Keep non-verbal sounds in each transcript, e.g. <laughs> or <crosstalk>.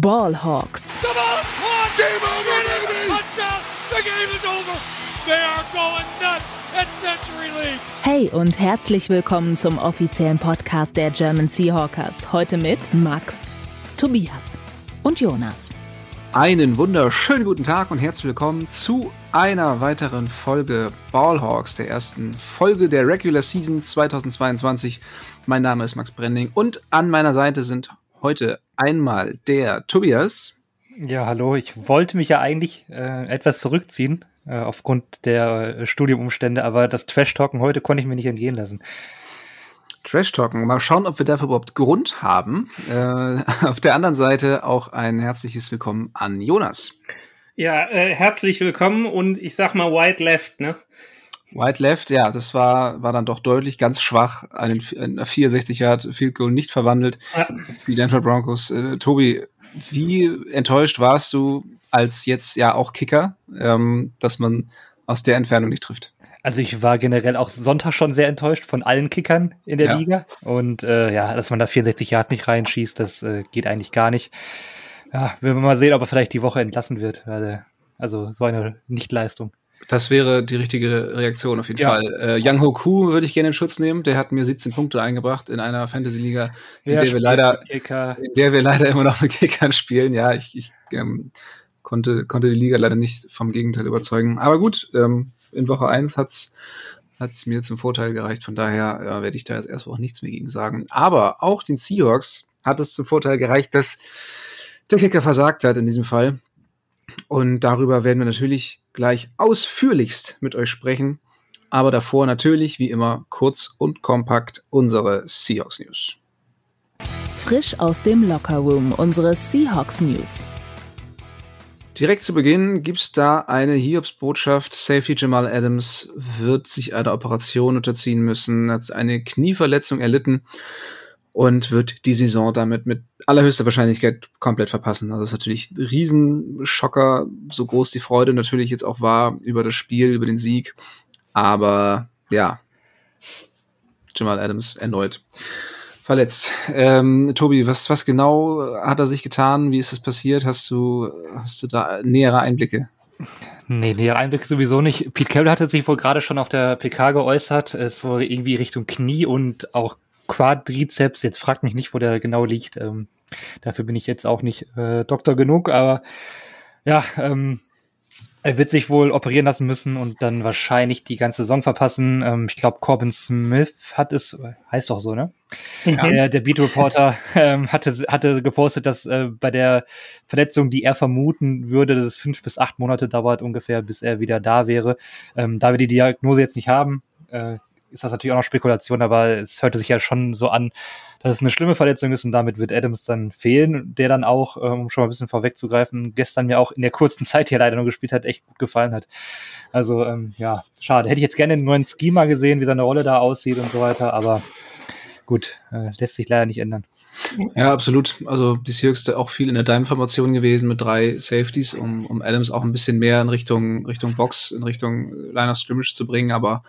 Ballhawks. The ball is caught. Game over, baby. Touchdown. The game is over. They are going nuts at Century League. Hey und herzlich willkommen zum offiziellen Podcast der German Seahawkers. Heute mit Max, Tobias und Jonas. Einen wunderschönen guten Tag und herzlich willkommen zu einer weiteren Folge Ballhawks, der ersten Folge der Regular Season 2022. Mein Name ist Max Brending und an meiner Seite sind heute einmal der Tobias. Ja, hallo. Ich wollte mich ja eigentlich äh, etwas zurückziehen äh, aufgrund der äh, Studiumumstände, aber das Trash-Talken heute konnte ich mir nicht entgehen lassen. Trash-Talken. Mal schauen, ob wir dafür überhaupt Grund haben. Äh, <laughs> auf der anderen Seite auch ein herzliches Willkommen an Jonas. Ja, äh, herzlich willkommen und ich sag mal White Left, ne? White Left, ja, das war, war dann doch deutlich ganz schwach. Einen, ein 64 Yard Field Goal nicht verwandelt. Ja. Die Denver Broncos. Äh, Tobi, wie enttäuscht warst du als jetzt ja auch Kicker, ähm, dass man aus der Entfernung nicht trifft? Also ich war generell auch Sonntag schon sehr enttäuscht von allen Kickern in der ja. Liga. Und äh, ja, dass man da 64 Yards nicht reinschießt, das äh, geht eigentlich gar nicht. Ja, wir mal sehen, ob er vielleicht die Woche entlassen wird. Also so eine Nichtleistung. Das wäre die richtige Reaktion auf jeden ja. Fall. Äh, Young Hoku würde ich gerne in Schutz nehmen. Der hat mir 17 Punkte eingebracht in einer Fantasy-Liga, in, der wir leider, in der wir leider immer noch mit Kickern spielen. Ja, ich, ich ähm, konnte, konnte die Liga leider nicht vom Gegenteil überzeugen. Aber gut, ähm, in Woche 1 hat's hat's mir zum Vorteil gereicht. Von daher äh, werde ich da jetzt erstmal auch nichts mehr gegen sagen. Aber auch den Seahawks hat es zum Vorteil gereicht, dass der Kicker versagt hat in diesem Fall. Und darüber werden wir natürlich gleich ausführlichst mit euch sprechen. Aber davor natürlich, wie immer, kurz und kompakt unsere Seahawks News. Frisch aus dem Lockerroom unsere Seahawks News. Direkt zu Beginn gibt es da eine Hiobs-Botschaft. Safety Jamal Adams wird sich einer Operation unterziehen müssen, hat eine Knieverletzung erlitten und wird die Saison damit mit allerhöchster Wahrscheinlichkeit komplett verpassen. Also das ist natürlich ein Riesenschocker, so groß die Freude natürlich jetzt auch war über das Spiel, über den Sieg. Aber ja, Jamal Adams erneut verletzt. Ähm, Tobi, was, was genau hat er sich getan? Wie ist es passiert? Hast du, hast du da nähere Einblicke? Nee, nähere Einblicke sowieso nicht. Pete Carroll hatte sich wohl gerade schon auf der PK geäußert. Es war irgendwie Richtung Knie und auch Quadrizeps. Jetzt fragt mich nicht, wo der genau liegt. Ähm, dafür bin ich jetzt auch nicht äh, Doktor genug, aber ja, ähm, er wird sich wohl operieren lassen müssen und dann wahrscheinlich die ganze Saison verpassen. Ähm, ich glaube, Corbin Smith hat es, heißt doch so, ne? Mhm. Der, der Beat Reporter <laughs> ähm, hatte, hatte gepostet, dass äh, bei der Verletzung, die er vermuten würde, dass es fünf bis acht Monate dauert ungefähr, bis er wieder da wäre. Ähm, da wir die Diagnose jetzt nicht haben, äh, ist das natürlich auch noch Spekulation, aber es hörte sich ja schon so an, dass es eine schlimme Verletzung ist und damit wird Adams dann fehlen, der dann auch, ähm, um schon mal ein bisschen vorwegzugreifen, gestern ja auch in der kurzen <laughs> Zeit hier leider nur gespielt hat, echt gut gefallen hat. Also ähm, ja, schade. Hätte ich jetzt gerne den neuen Schema gesehen, wie seine Rolle da aussieht und so weiter, aber gut, äh, lässt sich leider nicht ändern. Ja, absolut. Also die Seahawks auch viel in der Dime-Formation gewesen mit drei Safeties, um, um Adams auch ein bisschen mehr in Richtung, Richtung Box, in Richtung Line of Scrimmage zu bringen, aber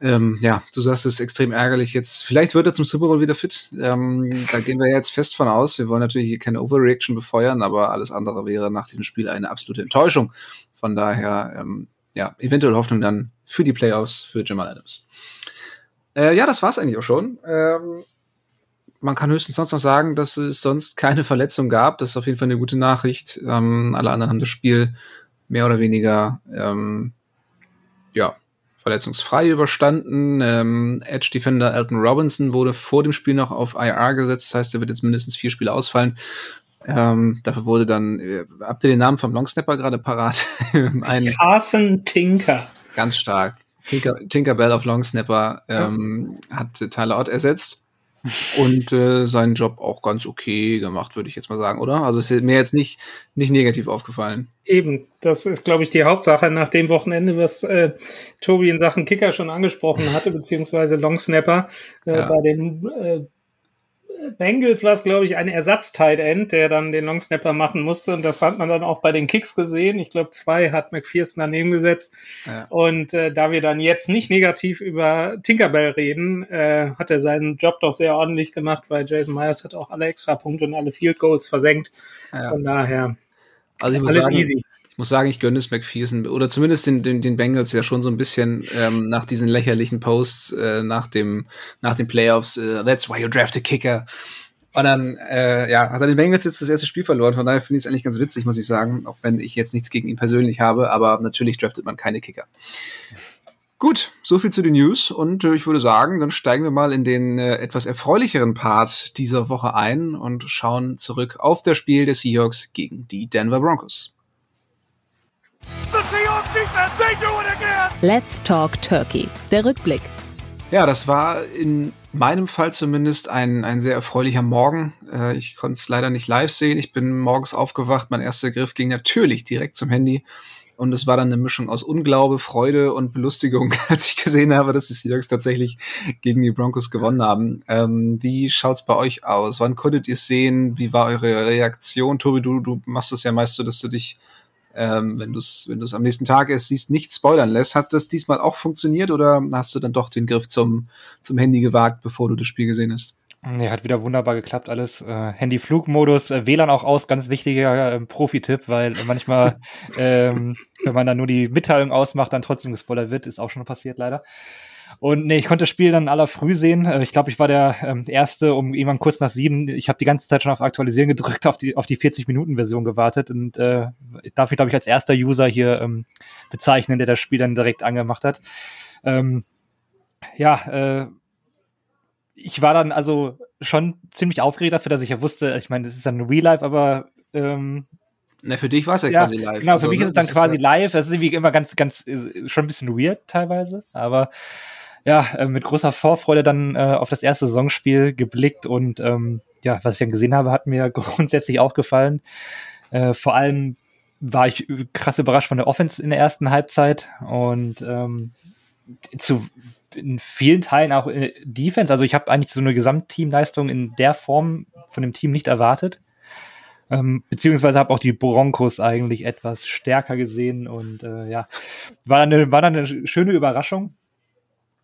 ähm, ja, du sagst es ist extrem ärgerlich jetzt. Vielleicht wird er zum Super Bowl wieder fit. Ähm, da gehen wir jetzt fest von aus. Wir wollen natürlich hier keine Overreaction befeuern, aber alles andere wäre nach diesem Spiel eine absolute Enttäuschung. Von daher, ähm, ja, eventuell Hoffnung dann für die Playoffs für Jamal Adams. Äh, ja, das war's eigentlich auch schon. Ähm, man kann höchstens sonst noch sagen, dass es sonst keine Verletzung gab. Das ist auf jeden Fall eine gute Nachricht. Ähm, alle anderen haben das Spiel mehr oder weniger ähm, ja, verletzungsfrei überstanden. Ähm, Edge Defender Elton Robinson wurde vor dem Spiel noch auf IR gesetzt. Das heißt, er wird jetzt mindestens vier Spiele ausfallen. Ähm, dafür wurde dann, äh, habt ihr den Namen vom Longsnapper gerade parat? <laughs> Ein, Carson Tinker. Ganz stark. Tinker, Tinker Bell auf Longsnapper ähm, ja. hat Tyler Ott ersetzt und äh, seinen Job auch ganz okay gemacht, würde ich jetzt mal sagen, oder? Also es ist mir jetzt nicht, nicht negativ aufgefallen. Eben, das ist, glaube ich, die Hauptsache nach dem Wochenende, was äh, Tobi in Sachen Kicker schon angesprochen hatte, beziehungsweise Longsnapper äh, ja. bei dem äh, Bengals war es, glaube ich, ein Ersatz-Tight End, der dann den Long Snapper machen musste. Und das hat man dann auch bei den Kicks gesehen. Ich glaube, zwei hat McPherson daneben gesetzt. Ja. Und äh, da wir dann jetzt nicht negativ über Tinkerbell reden, äh, hat er seinen Job doch sehr ordentlich gemacht, weil Jason Myers hat auch alle Extrapunkte und alle Field Goals versenkt. Ja. Von daher also ich muss alles sagen, easy. Muss sagen, ich gönne es McPherson oder zumindest den, den, den Bengals ja schon so ein bisschen ähm, nach diesen lächerlichen Posts äh, nach dem nach den Playoffs. Äh, That's why you draft a kicker. Und dann äh, ja, hat er den Bengals jetzt das erste Spiel verloren. Von daher finde ich es eigentlich ganz witzig, muss ich sagen, auch wenn ich jetzt nichts gegen ihn persönlich habe. Aber natürlich draftet man keine Kicker. Gut, so viel zu den News und äh, ich würde sagen, dann steigen wir mal in den äh, etwas erfreulicheren Part dieser Woche ein und schauen zurück auf das Spiel der Seahawks gegen die Denver Broncos. Let's Talk Turkey. Der Rückblick. Ja, das war in meinem Fall zumindest ein, ein sehr erfreulicher Morgen. Äh, ich konnte es leider nicht live sehen. Ich bin morgens aufgewacht. Mein erster Griff ging natürlich direkt zum Handy. Und es war dann eine Mischung aus Unglaube, Freude und Belustigung, <laughs> als ich gesehen habe, dass die Seahawks tatsächlich gegen die Broncos gewonnen haben. Ähm, wie schaut's bei euch aus? Wann konntet ihr es sehen? Wie war eure Reaktion? Tobi, du, du machst es ja meist so, dass du dich ähm, wenn du es wenn du's am nächsten Tag erst siehst, nicht spoilern lässt. Hat das diesmal auch funktioniert oder hast du dann doch den Griff zum, zum Handy gewagt, bevor du das Spiel gesehen hast? Nee, hat wieder wunderbar geklappt alles. Äh, Handy-Flugmodus, äh, WLAN auch aus, ganz wichtiger äh, Profi-Tipp, weil manchmal, <laughs> ähm, wenn man dann nur die Mitteilung ausmacht, dann trotzdem gespoilert wird, ist auch schon passiert leider. Und nee, ich konnte das Spiel dann aller früh sehen. Äh, ich glaube, ich war der ähm, Erste um irgendwann kurz nach sieben. Ich habe die ganze Zeit schon auf Aktualisieren gedrückt, auf die, auf die 40-Minuten-Version gewartet und äh, darf mich, glaube ich, als erster User hier ähm, bezeichnen, der das Spiel dann direkt angemacht hat. Ähm, ja, äh, ich war dann also schon ziemlich aufgeregt dafür, dass ich ja wusste, ich meine, das ist dann Real Life, aber ähm, na, für dich war es ja, ja, quasi live. Genau, für also, mich ist es dann quasi live. Das ist irgendwie immer ganz, ganz, äh, schon ein bisschen weird teilweise, aber ja, äh, mit großer Vorfreude dann äh, auf das erste Saisonspiel geblickt und ähm, ja, was ich dann gesehen habe, hat mir <laughs> grundsätzlich auch gefallen. Äh, vor allem war ich krass überrascht von der Offense in der ersten Halbzeit und ähm, zu in vielen Teilen auch äh, Defense. Also ich habe eigentlich so eine Gesamtteamleistung in der Form von dem Team nicht erwartet. Ähm, beziehungsweise habe auch die Broncos eigentlich etwas stärker gesehen und äh, ja, war eine, war dann eine schöne Überraschung.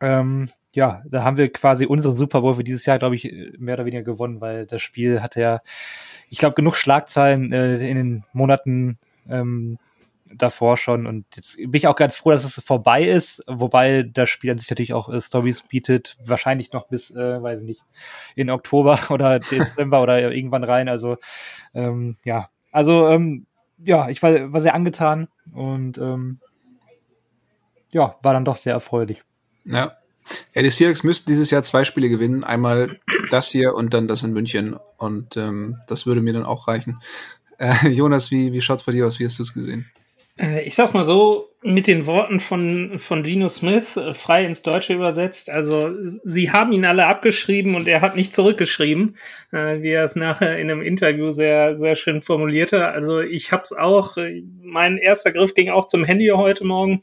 Ähm, ja, da haben wir quasi unseren Super Bowl für dieses Jahr, glaube ich, mehr oder weniger gewonnen, weil das Spiel hatte ja, ich glaube, genug Schlagzeilen äh, in den Monaten ähm, davor schon. Und jetzt bin ich auch ganz froh, dass es vorbei ist, wobei das Spiel an sich natürlich auch äh, Stories bietet, wahrscheinlich noch bis, äh, weiß ich nicht, in Oktober <laughs> oder Dezember oder irgendwann rein, also ähm, ja, also ähm, ja, ich war, war sehr angetan und ähm, ja, war dann doch sehr erfreulich. Ja. Ja, die Seahawks müssten dieses Jahr zwei Spiele gewinnen. Einmal das hier und dann das in München. Und ähm, das würde mir dann auch reichen. Äh, Jonas, wie, wie schaut's bei dir aus? Wie hast du es gesehen? Äh, ich sag mal so, mit den Worten von, von Gino Smith, äh, frei ins Deutsche übersetzt, also sie haben ihn alle abgeschrieben und er hat nicht zurückgeschrieben, äh, wie er es nachher in einem Interview sehr, sehr schön formulierte. Also ich hab's auch, äh, mein erster Griff ging auch zum Handy heute Morgen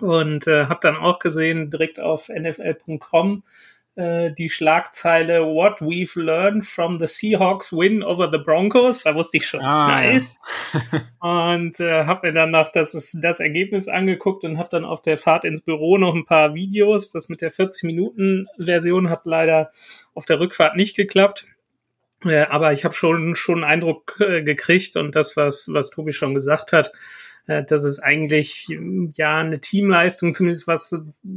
und äh, habe dann auch gesehen, direkt auf nfl.com, äh, die Schlagzeile What we've learned from the Seahawks win over the Broncos. Da wusste ich schon, ah, nice. Ja. <laughs> und äh, habe mir dann noch das, ist das Ergebnis angeguckt und habe dann auf der Fahrt ins Büro noch ein paar Videos. Das mit der 40-Minuten-Version hat leider auf der Rückfahrt nicht geklappt. Äh, aber ich habe schon schon einen Eindruck äh, gekriegt und das, was, was Tobi schon gesagt hat, äh, dass es eigentlich ja eine Teamleistung, zumindest was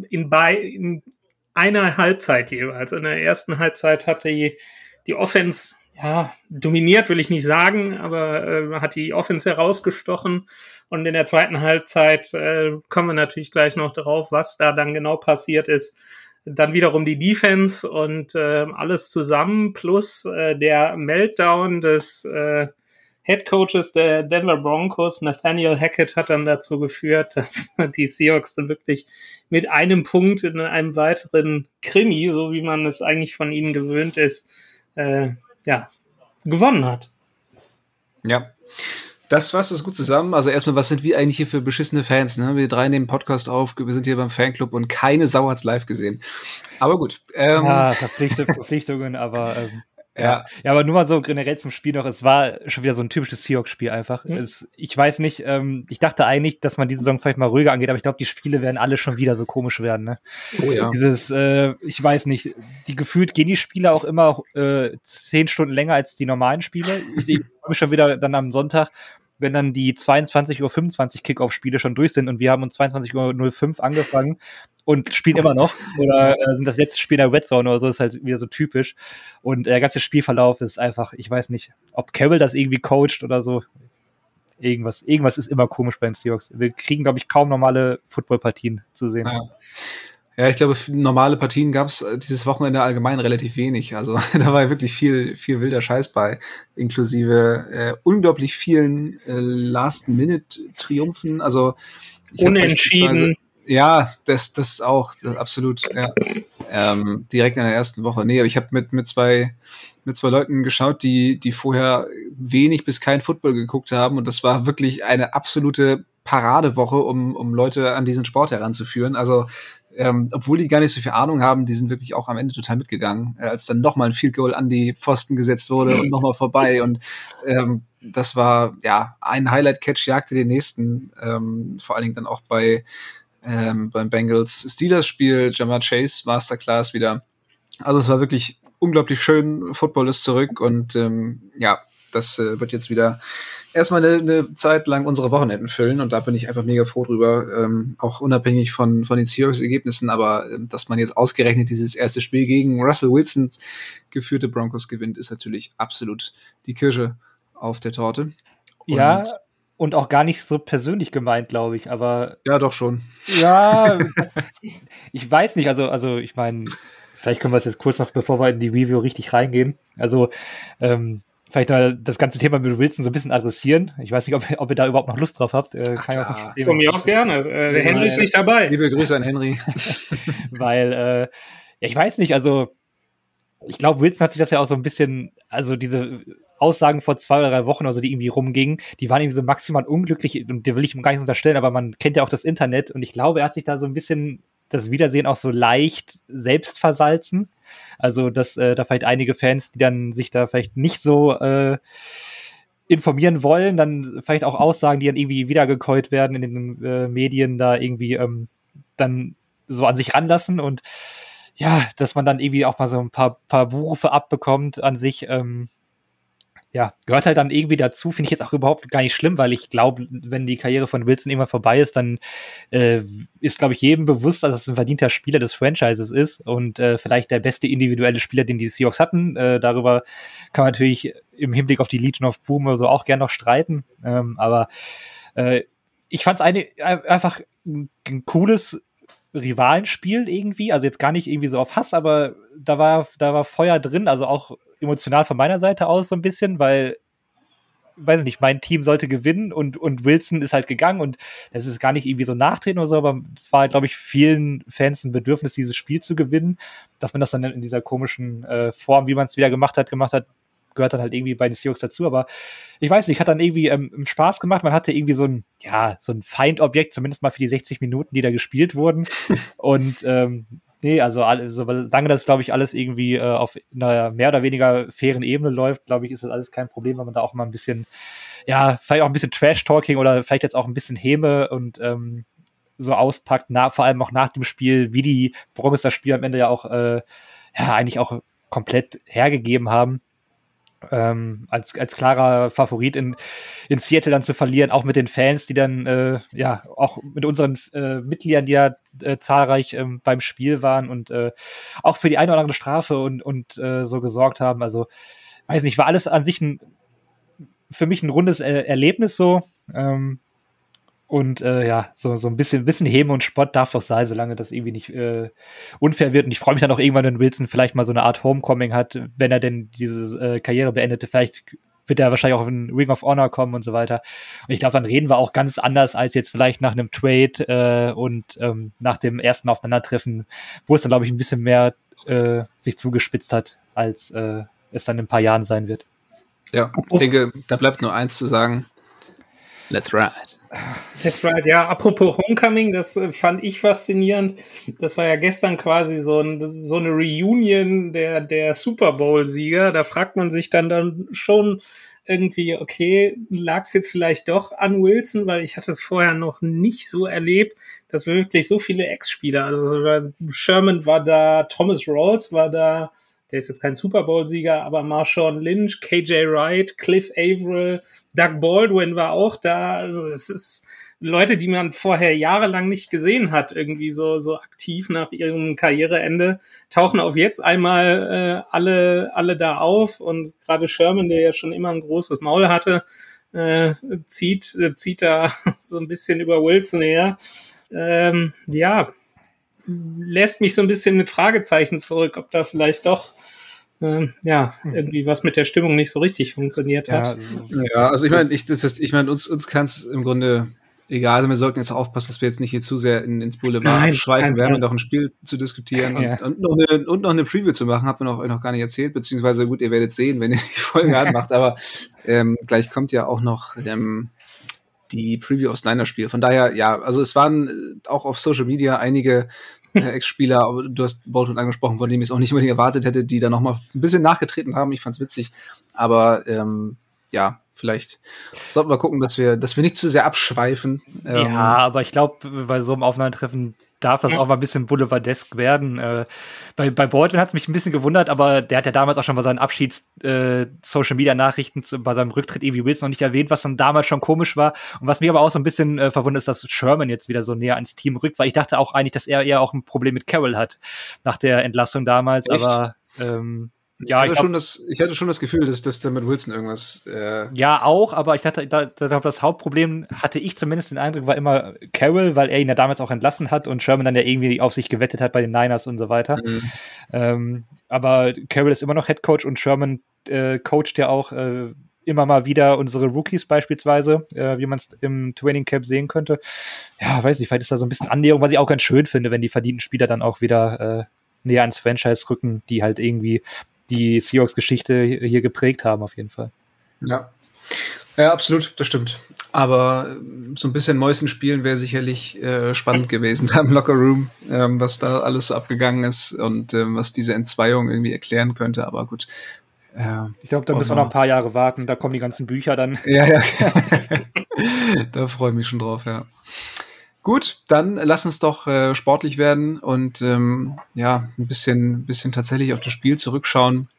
in, bei, in einer Halbzeit jeweils. In der ersten Halbzeit hatte die, die Offense ja, dominiert will ich nicht sagen, aber äh, hat die Offense herausgestochen. Und in der zweiten Halbzeit äh, kommen wir natürlich gleich noch drauf, was da dann genau passiert ist. Dann wiederum die Defense und äh, alles zusammen plus äh, der Meltdown des äh, Head Coaches der Denver Broncos, Nathaniel Hackett, hat dann dazu geführt, dass <laughs> die Seahawks dann wirklich mit einem Punkt in einem weiteren Krimi, so wie man es eigentlich von ihnen gewöhnt ist, äh, ja, gewonnen hat. Ja. Das fasst es gut zusammen. Also erstmal, was sind wir eigentlich hier für beschissene Fans? Ne? Wir drei nehmen Podcast auf, wir sind hier beim Fanclub und keine Sau hat's live gesehen. Aber gut. Ähm, ja, Verpflichtungen, aber ähm, Ja. ja, aber nur mal so generell zum Spiel noch. Es war schon wieder so ein typisches Seahawks-Spiel einfach. Mhm. Es, ich weiß nicht, ähm, ich dachte eigentlich, dass man diese Saison vielleicht mal ruhiger angeht, aber ich glaube, die Spiele werden alle schon wieder so komisch werden. Ne? Oh ja. Dieses, äh, ich weiß nicht, die gefühlt gehen die Spiele auch immer äh, zehn Stunden länger als die normalen Spiele. Ich, ich mich schon wieder dann am Sonntag wenn dann die 22.25 Uhr Kickoff-Spiele schon durch sind und wir haben um 22.05 Uhr angefangen und spielen immer noch oder äh, sind das letzte Spiel der Red Zone oder so, ist halt wieder so typisch. Und der ganze Spielverlauf ist einfach, ich weiß nicht, ob Carroll das irgendwie coacht oder so. Irgendwas, irgendwas ist immer komisch bei den Seahawks. Wir kriegen, glaube ich, kaum normale Footballpartien zu sehen. Ja. Ja, ich glaube, normale Partien gab es äh, dieses Wochenende allgemein relativ wenig. Also <laughs> da war wirklich viel, viel wilder Scheiß bei, inklusive äh, unglaublich vielen äh, Last-Minute-Triumphen. Also unentschieden. Ja, das, das auch, das absolut. Ja. Ähm, direkt in der ersten Woche. Nee, aber ich habe mit mit zwei mit zwei Leuten geschaut, die die vorher wenig bis kein Football geguckt haben und das war wirklich eine absolute Paradewoche, um, um Leute an diesen Sport heranzuführen. Also ähm, obwohl die gar nicht so viel Ahnung haben, die sind wirklich auch am Ende total mitgegangen, äh, als dann nochmal ein Field Goal an die Pfosten gesetzt wurde und nochmal vorbei. <laughs> Und ähm, das war, ja, ein Highlight-Catch jagte den nächsten, ähm, vor allen Dingen dann auch bei ähm, beim Bengals Steelers-Spiel, Jamar Chase Masterclass wieder. Also es war wirklich unglaublich schön. Football ist zurück und ähm, ja, das äh, wird jetzt wieder erstmal eine, eine Zeit lang unsere Wochenenden füllen und da bin ich einfach mega froh drüber, ähm, auch unabhängig von, von den Seahawks-Ergebnissen, aber äh, dass man jetzt ausgerechnet dieses erste Spiel gegen Russell Wilsons geführte Broncos gewinnt, ist natürlich absolut die Kirsche auf der Torte. Und ja, und auch gar nicht so persönlich gemeint, glaube ich, aber. Ja, doch schon. Ja, <laughs> ich weiß nicht, also, also ich meine, vielleicht können wir es jetzt kurz noch, bevor wir in die Review richtig reingehen. Also, ähm, vielleicht mal das ganze Thema mit Wilson so ein bisschen adressieren. Ich weiß nicht, ob, ob ihr da überhaupt noch Lust drauf habt. Äh, kann Ach, ja. Von mir aus gerne. Äh, der Henry ist nicht dabei. Liebe Grüße an Henry. <laughs> Weil, äh, ja, ich weiß nicht, also ich glaube, Wilson hat sich das ja auch so ein bisschen, also diese Aussagen vor zwei oder drei Wochen, also die irgendwie rumgingen, die waren irgendwie so maximal unglücklich und der will ich ihm gar nicht unterstellen, aber man kennt ja auch das Internet und ich glaube, er hat sich da so ein bisschen das Wiedersehen auch so leicht selbst versalzen. Also, dass äh, da vielleicht einige Fans, die dann sich da vielleicht nicht so äh, informieren wollen, dann vielleicht auch Aussagen, die dann irgendwie wiedergekäut werden in den äh, Medien, da irgendwie ähm, dann so an sich ranlassen und ja, dass man dann irgendwie auch mal so ein paar, paar Berufe abbekommt an sich. Ähm, ja, gehört halt dann irgendwie dazu, finde ich jetzt auch überhaupt gar nicht schlimm, weil ich glaube, wenn die Karriere von Wilson irgendwann vorbei ist, dann äh, ist, glaube ich, jedem bewusst, dass es ein verdienter Spieler des Franchises ist und äh, vielleicht der beste individuelle Spieler, den die Seahawks hatten. Äh, darüber kann man natürlich im Hinblick auf die Legion of Boom oder so auch gern noch streiten. Ähm, aber äh, ich fand es einfach ein, ein cooles Rivalenspiel irgendwie, also jetzt gar nicht irgendwie so auf Hass, aber da war, da war Feuer drin, also auch emotional von meiner Seite aus so ein bisschen, weil, weiß ich nicht, mein Team sollte gewinnen und, und Wilson ist halt gegangen und das ist gar nicht irgendwie so nachtreten oder so, aber es war, glaube ich, vielen Fans ein Bedürfnis, dieses Spiel zu gewinnen, dass man das dann in dieser komischen äh, Form, wie man es wieder gemacht hat, gemacht hat, gehört dann halt irgendwie bei den Seahawks dazu, aber ich weiß nicht, hat dann irgendwie ähm, Spaß gemacht. Man hatte irgendwie so ein, ja, so ein Feindobjekt, zumindest mal für die 60 Minuten, die da gespielt wurden. <laughs> Und ähm, Nee, also solange das, glaube ich, alles irgendwie äh, auf einer mehr oder weniger fairen Ebene läuft, glaube ich, ist das alles kein Problem, wenn man da auch mal ein bisschen, ja, vielleicht auch ein bisschen Trash-Talking oder vielleicht jetzt auch ein bisschen Häme und ähm, so auspackt, na, vor allem auch nach dem Spiel, wie die Broncos das Spiel am Ende ja auch, äh, ja, eigentlich auch komplett hergegeben haben ähm, als, als klarer Favorit in, in Seattle dann zu verlieren, auch mit den Fans, die dann, äh, ja, auch mit unseren äh, Mitgliedern, die ja äh, zahlreich ähm, beim Spiel waren und äh, auch für die eine oder andere Strafe und, und äh, so gesorgt haben. Also, weiß nicht, war alles an sich ein, für mich ein rundes äh, Erlebnis so. Ähm, und äh, ja, so, so ein bisschen, bisschen Heben und Spott darf doch sein, solange das irgendwie nicht äh, unfair wird. Und ich freue mich dann auch irgendwann, wenn Wilson vielleicht mal so eine Art Homecoming hat, wenn er denn diese äh, Karriere beendete. Vielleicht wird er wahrscheinlich auch auf den Ring of Honor kommen und so weiter. Und ich glaube, dann reden wir auch ganz anders als jetzt vielleicht nach einem Trade äh, und ähm, nach dem ersten Aufeinandertreffen, wo es dann, glaube ich, ein bisschen mehr äh, sich zugespitzt hat, als äh, es dann in ein paar Jahren sein wird. Ja, ich denke, da bleibt nur eins zu sagen. Let's ride. That's right, ja. Apropos Homecoming, das äh, fand ich faszinierend. Das war ja gestern quasi so, ein, so eine Reunion der, der Super Bowl-Sieger. Da fragt man sich dann, dann schon irgendwie, okay, lag es jetzt vielleicht doch an Wilson, weil ich hatte es vorher noch nicht so erlebt, dass wirklich so viele Ex-Spieler, also Sherman war da, Thomas Rawls war da, der ist jetzt kein Super Bowl-Sieger, aber Marshawn Lynch, KJ Wright, Cliff Averill, Doug Baldwin war auch da. Also es ist Leute, die man vorher jahrelang nicht gesehen hat, irgendwie so, so aktiv nach ihrem Karriereende, tauchen auf jetzt einmal äh, alle, alle da auf und gerade Sherman, der ja schon immer ein großes Maul hatte, äh, zieht, äh, zieht da <laughs> so ein bisschen über Wilson her. Ähm, ja, lässt mich so ein bisschen mit Fragezeichen zurück, ob da vielleicht doch äh, ja, irgendwie was mit der Stimmung nicht so richtig funktioniert hat. Ja, also ich meine, ich, das ist, ich meine, uns, uns kann es im Grunde egal, also wir sollten jetzt aufpassen, dass wir jetzt nicht hier zu sehr in, ins Boulevard Nein, abschweifen. Wir haben ja noch ein Spiel zu diskutieren ja. und, und, noch eine, und noch eine Preview zu machen, haben wir noch, noch gar nicht erzählt, beziehungsweise gut, ihr werdet sehen, wenn ihr die Folge anmacht, aber ähm, gleich kommt ja auch noch ähm, die Preview aus deiner Spiel. Von daher, ja, also es waren äh, auch auf Social Media einige Ex-Spieler, du hast Bolton angesprochen, von dem ich es auch nicht unbedingt erwartet hätte, die da noch mal ein bisschen nachgetreten haben. Ich fand's witzig, aber ähm, ja, vielleicht sollten wir gucken, dass wir, dass wir nicht zu sehr abschweifen. Ähm, ja, aber ich glaube, bei so einem Aufeinandertreffen darf das auch mal ein bisschen boulevardesk werden. Äh, bei, bei Baldwin hat es mich ein bisschen gewundert, aber der hat ja damals auch schon bei seinen Abschieds-Social-Media-Nachrichten äh, bei seinem Rücktritt irgendwie Wilson noch nicht erwähnt, was dann damals schon komisch war. Und was mich aber auch so ein bisschen äh, verwundert ist, dass Sherman jetzt wieder so näher ans Team rückt, weil ich dachte auch eigentlich, dass er eher auch ein Problem mit Carroll hat nach der Entlassung damals, Echt? aber ähm, ja, ich hatte, ich, glaub, schon das, ich hatte schon das Gefühl, dass, dass da mit Wilson irgendwas. Äh ja, auch, aber ich dachte, da, da, das Hauptproblem hatte ich zumindest den Eindruck, war immer Carroll, weil er ihn ja damals auch entlassen hat und Sherman dann ja irgendwie auf sich gewettet hat bei den Niners und so weiter. Mhm. Ähm, aber Carroll ist immer noch Head Coach und Sherman äh, coacht ja auch äh, immer mal wieder unsere Rookies beispielsweise, äh, wie man es im Training Camp sehen könnte. Ja, weiß nicht, vielleicht ist da so ein bisschen Annäherung, was ich auch ganz schön finde, wenn die verdienten Spieler dann auch wieder äh, näher ans Franchise rücken, die halt irgendwie die Seahawks-Geschichte hier geprägt haben, auf jeden Fall. Ja. Ja, absolut, das stimmt. Aber ähm, so ein bisschen Mäusen spielen wäre sicherlich äh, spannend gewesen <laughs> da im Locker Room, ähm, was da alles abgegangen ist und ähm, was diese Entzweiung irgendwie erklären könnte. Aber gut. Äh, ich glaube, da müssen wir noch ein paar Jahre warten. Da kommen die ganzen Bücher dann. Ja, ja. <laughs> <laughs> da freue ich mich schon drauf, ja. Gut, dann lass uns doch äh, sportlich werden und ähm, ja, ein bisschen, bisschen tatsächlich auf das Spiel zurückschauen.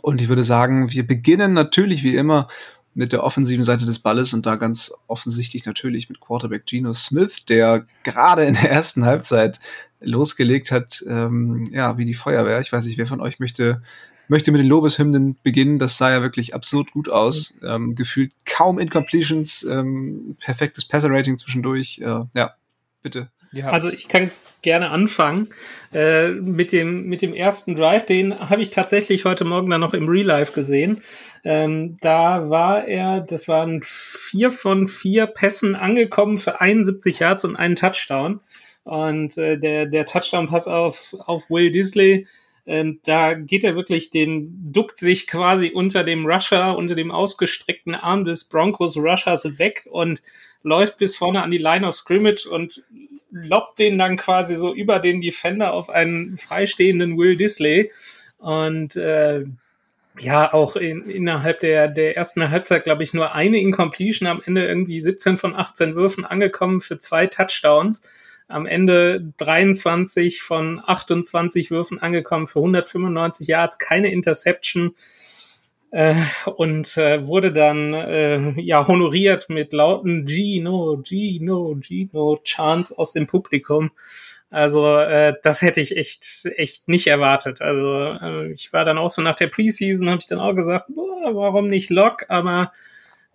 Und ich würde sagen, wir beginnen natürlich wie immer mit der offensiven Seite des Balles und da ganz offensichtlich natürlich mit Quarterback Geno Smith, der gerade in der ersten Halbzeit losgelegt hat, ähm, ja, wie die Feuerwehr. Ich weiß nicht, wer von euch möchte, möchte mit den Lobeshymnen beginnen. Das sah ja wirklich absurd gut aus. Ähm, gefühlt kaum Incompletions, ähm, perfektes Passer-Rating zwischendurch. Äh, ja, bitte. Ja. Also ich kann gerne anfangen äh, mit dem mit dem ersten Drive. Den habe ich tatsächlich heute Morgen dann noch im Real Life gesehen. Ähm, da war er, das waren vier von vier Pässen angekommen für 71 Yards und einen Touchdown. Und äh, der der Touchdown-Pass auf auf Will Disley. Ähm, da geht er wirklich den, duckt sich quasi unter dem Rusher, unter dem ausgestreckten Arm des Broncos Rushers weg und läuft bis vorne an die Line of Scrimmage und lobt den dann quasi so über den Defender auf einen freistehenden Will Disley. Und äh, ja, auch in, innerhalb der, der ersten Halbzeit, glaube ich, nur eine Incompletion, am Ende irgendwie 17 von 18 Würfen angekommen für zwei Touchdowns. Am Ende 23 von 28 Würfen angekommen für 195 Yards, keine Interception äh, und äh, wurde dann äh, ja honoriert mit lauten Gino, Gino, Gino Chants aus dem Publikum. Also äh, das hätte ich echt echt nicht erwartet. Also äh, ich war dann auch so nach der Preseason habe ich dann auch gesagt, boah, warum nicht Lock? Aber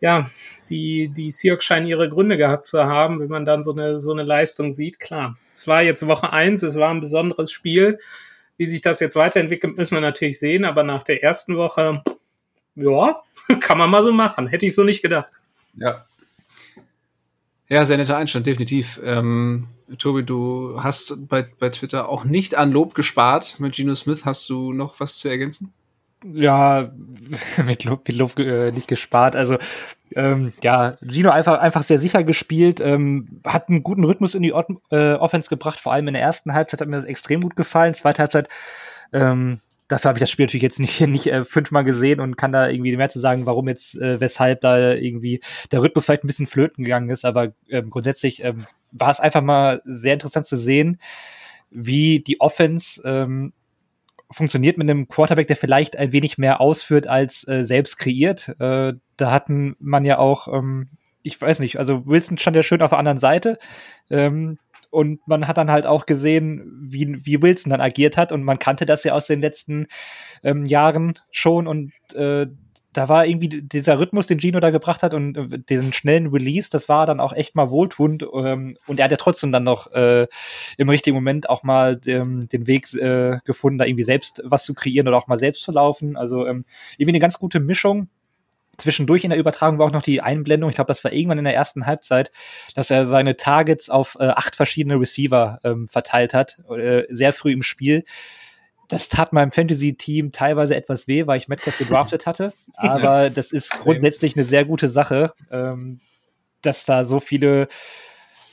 ja, die die Seahawks scheinen ihre Gründe gehabt zu haben, wenn man dann so eine so eine Leistung sieht. Klar, es war jetzt Woche eins, es war ein besonderes Spiel. Wie sich das jetzt weiterentwickelt, müssen wir natürlich sehen. Aber nach der ersten Woche ja, <laughs> kann man mal so machen. Hätte ich so nicht gedacht. Ja. Ja, sehr netter Einstand, definitiv. Ähm, Tobi, du hast bei, bei Twitter auch nicht an Lob gespart. Mit Geno Smith hast du noch was zu ergänzen? Ja, <laughs> mit Luft, mit Luft äh, nicht gespart. Also ähm, ja, Gino einfach einfach sehr sicher gespielt, ähm, hat einen guten Rhythmus in die Ot äh, Offense gebracht. Vor allem in der ersten Halbzeit hat mir das extrem gut gefallen. Zweite Halbzeit ähm, dafür habe ich das Spiel natürlich jetzt nicht, <laughs> nicht äh, fünfmal gesehen und kann da irgendwie mehr zu sagen, warum jetzt, äh, weshalb da irgendwie der Rhythmus vielleicht ein bisschen flöten gegangen ist. Aber ähm, grundsätzlich ähm, war es einfach mal sehr interessant zu sehen, wie die Offense ähm, funktioniert mit einem Quarterback, der vielleicht ein wenig mehr ausführt als äh, selbst kreiert. Äh, da hatten man ja auch, ähm, ich weiß nicht, also Wilson stand ja schön auf der anderen Seite. Ähm, und man hat dann halt auch gesehen, wie, wie Wilson dann agiert hat. Und man kannte das ja aus den letzten ähm, Jahren schon. Und äh, da war irgendwie dieser Rhythmus, den Gino da gebracht hat und äh, diesen schnellen Release, das war dann auch echt mal wohltuend. Ähm, und er hat ja trotzdem dann noch äh, im richtigen Moment auch mal ähm, den Weg äh, gefunden, da irgendwie selbst was zu kreieren oder auch mal selbst zu laufen. Also ähm, irgendwie eine ganz gute Mischung. Zwischendurch in der Übertragung war auch noch die Einblendung, ich glaube, das war irgendwann in der ersten Halbzeit, dass er seine Targets auf äh, acht verschiedene Receiver ähm, verteilt hat, äh, sehr früh im Spiel das tat meinem Fantasy-Team teilweise etwas weh, weil ich Metcalf gedraftet hatte. <laughs> Aber das ist grundsätzlich eine sehr gute Sache, ähm, dass da so viele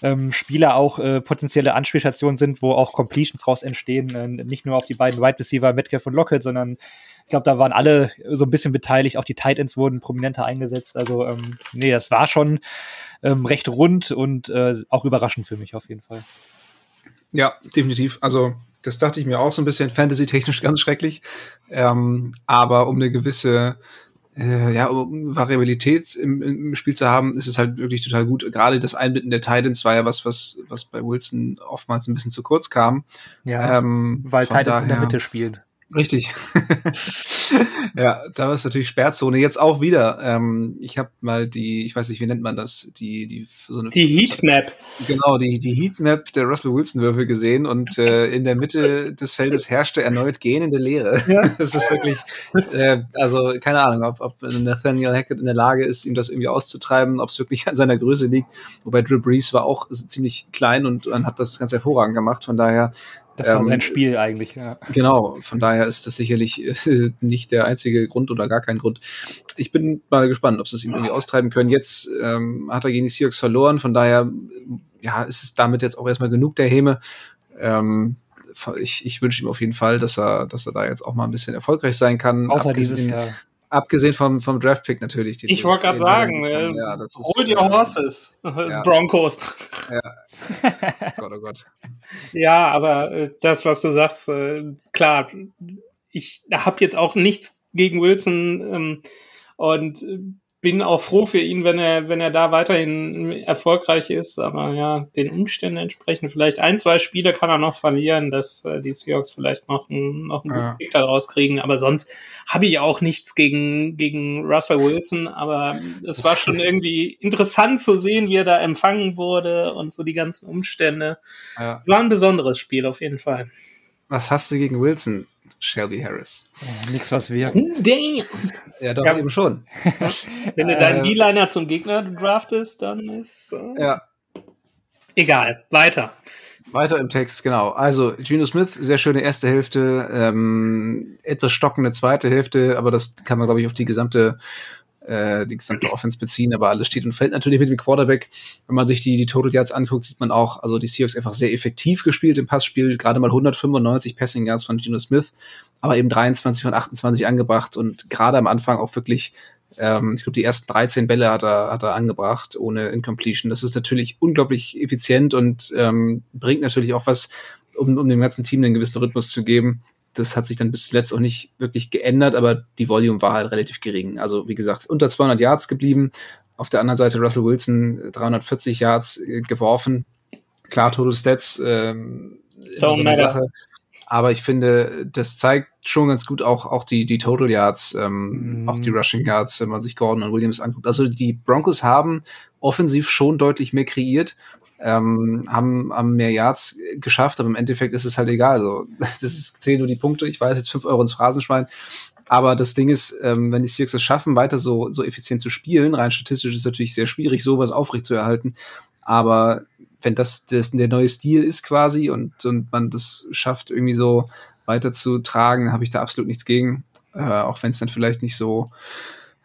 ähm, Spieler auch äh, potenzielle Anspielstationen sind, wo auch Completions raus entstehen. Äh, nicht nur auf die beiden Wide Receiver, Metcalf und Lockett, sondern ich glaube, da waren alle so ein bisschen beteiligt. Auch die Titans wurden prominenter eingesetzt. Also, ähm, nee, das war schon ähm, recht rund und äh, auch überraschend für mich auf jeden Fall. Ja, definitiv. Also das dachte ich mir auch so ein bisschen fantasy-technisch <laughs> ganz schrecklich. Ähm, aber um eine gewisse äh, ja, um Variabilität im, im Spiel zu haben, ist es halt wirklich total gut. Gerade das Einbinden der Titans war ja was, was, was bei Wilson oftmals ein bisschen zu kurz kam. Ja, ähm, weil Titans daher, in der Mitte spielen. Richtig. <laughs> ja, da war es natürlich Sperrzone. Jetzt auch wieder. Ähm, ich habe mal die, ich weiß nicht, wie nennt man das, die, die so eine die Heatmap. Genau, die die Heatmap der Russell Wilson Würfel gesehen und äh, <laughs> in der Mitte des Feldes herrschte erneut gähnende Leere. Ja. <laughs> Das ist wirklich, äh, also keine Ahnung, ob, ob Nathaniel Hackett in der Lage ist, ihm das irgendwie auszutreiben, ob es wirklich an seiner Größe liegt. Wobei Drew Brees war auch ziemlich klein und, und hat das ganz hervorragend gemacht. Von daher das war ähm, sein Spiel eigentlich, ja. Genau, von daher ist das sicherlich äh, nicht der einzige Grund oder gar kein Grund. Ich bin mal gespannt, ob sie es ihm irgendwie austreiben können. Jetzt ähm, hat er gegen die Seahawks verloren, von daher ja, ist es damit jetzt auch erstmal genug der Häme. Ähm, ich, ich wünsche ihm auf jeden Fall, dass er, dass er da jetzt auch mal ein bisschen erfolgreich sein kann. Außer dieses Jahr. Abgesehen vom, vom Draftpick natürlich. ich wollte gerade sagen, äh, ja, das ist, hol dir äh, Horses, <laughs> ja. Broncos. Ja. <laughs> Gott, oh Gott. Ja, aber äh, das, was du sagst, äh, klar, ich habe jetzt auch nichts gegen Wilson ähm, und bin auch froh für ihn, wenn er, wenn er da weiterhin erfolgreich ist. Aber ja, den Umständen entsprechend vielleicht ein, zwei Spiele kann er noch verlieren, dass äh, die Seahawks vielleicht noch, ein, noch einen ja. guten Pick daraus kriegen. Aber sonst habe ich auch nichts gegen, gegen Russell Wilson. Aber es war schon <laughs> irgendwie interessant zu sehen, wie er da empfangen wurde und so die ganzen Umstände. Ja. War ein besonderes Spiel auf jeden Fall. Was hast du gegen Wilson? Shelby Harris. Oh, nix, was wir. Damn. Ja, doch, ja. eben schon. <laughs> Wenn du deinen äh, D-Liner zum Gegner draftest, dann ist. Äh, ja. Egal, weiter. Weiter im Text, genau. Also, Geno Smith, sehr schöne erste Hälfte, ähm, etwas stockende zweite Hälfte, aber das kann man, glaube ich, auf die gesamte äh, die gesamte Offense beziehen, aber alles steht und fällt natürlich mit dem Quarterback. Wenn man sich die, die Total Yards anguckt, sieht man auch, also die Seahawks einfach sehr effektiv gespielt im Passspiel, gerade mal 195 Passing Yards von Geno Smith, aber eben 23 von 28 angebracht und gerade am Anfang auch wirklich ähm, ich glaube, die ersten 13 Bälle hat er, hat er angebracht ohne Incompletion. Das ist natürlich unglaublich effizient und ähm, bringt natürlich auch was, um, um dem ganzen Team einen gewissen Rhythmus zu geben das hat sich dann bis zuletzt auch nicht wirklich geändert, aber die Volume war halt relativ gering. Also wie gesagt, unter 200 Yards geblieben. Auf der anderen Seite Russell Wilson 340 Yards äh, geworfen. Klar, Total Stats ähm, so eine Sache. Aber ich finde, das zeigt schon ganz gut auch, auch die, die Total Yards, ähm, mm. auch die Rushing Yards, wenn man sich Gordon und Williams anguckt. Also die Broncos haben offensiv schon deutlich mehr kreiert ähm, haben, haben mehr Yards geschafft, aber im Endeffekt ist es halt egal. So, <laughs> das ist, zählen nur die Punkte. Ich weiß jetzt fünf Euro ins Phrasenschwein. Aber das Ding ist, ähm, wenn die Seahawks es schaffen, weiter so, so effizient zu spielen, rein statistisch ist es natürlich sehr schwierig, sowas aufrecht zu erhalten. Aber wenn das, das der neue Stil ist quasi und, und man das schafft, irgendwie so weiter zu tragen, habe ich da absolut nichts gegen. äh, auch wenn es dann vielleicht nicht so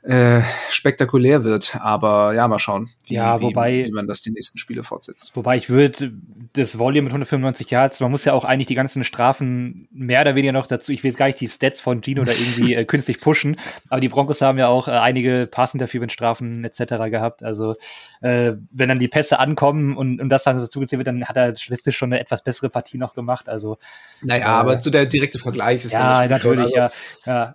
äh, spektakulär wird. Aber ja, mal schauen, wie, ja, wobei, wie, wie man das die nächsten Spiele fortsetzt. Wobei ich würde das Volume mit 195 Yards, man muss ja auch eigentlich die ganzen Strafen mehr oder weniger noch dazu, ich will jetzt gar nicht die Stats von Gino da irgendwie <laughs> äh, künstlich pushen, aber die Broncos haben ja auch äh, einige Pass-Interference-Strafen etc. gehabt. Also äh, wenn dann die Pässe ankommen und, und das dann dazu gezählt wird, dann hat er letztlich schon eine etwas bessere Partie noch gemacht. Also Naja, äh, aber so der direkte Vergleich ist ja natürlich, schon, also, ja, ja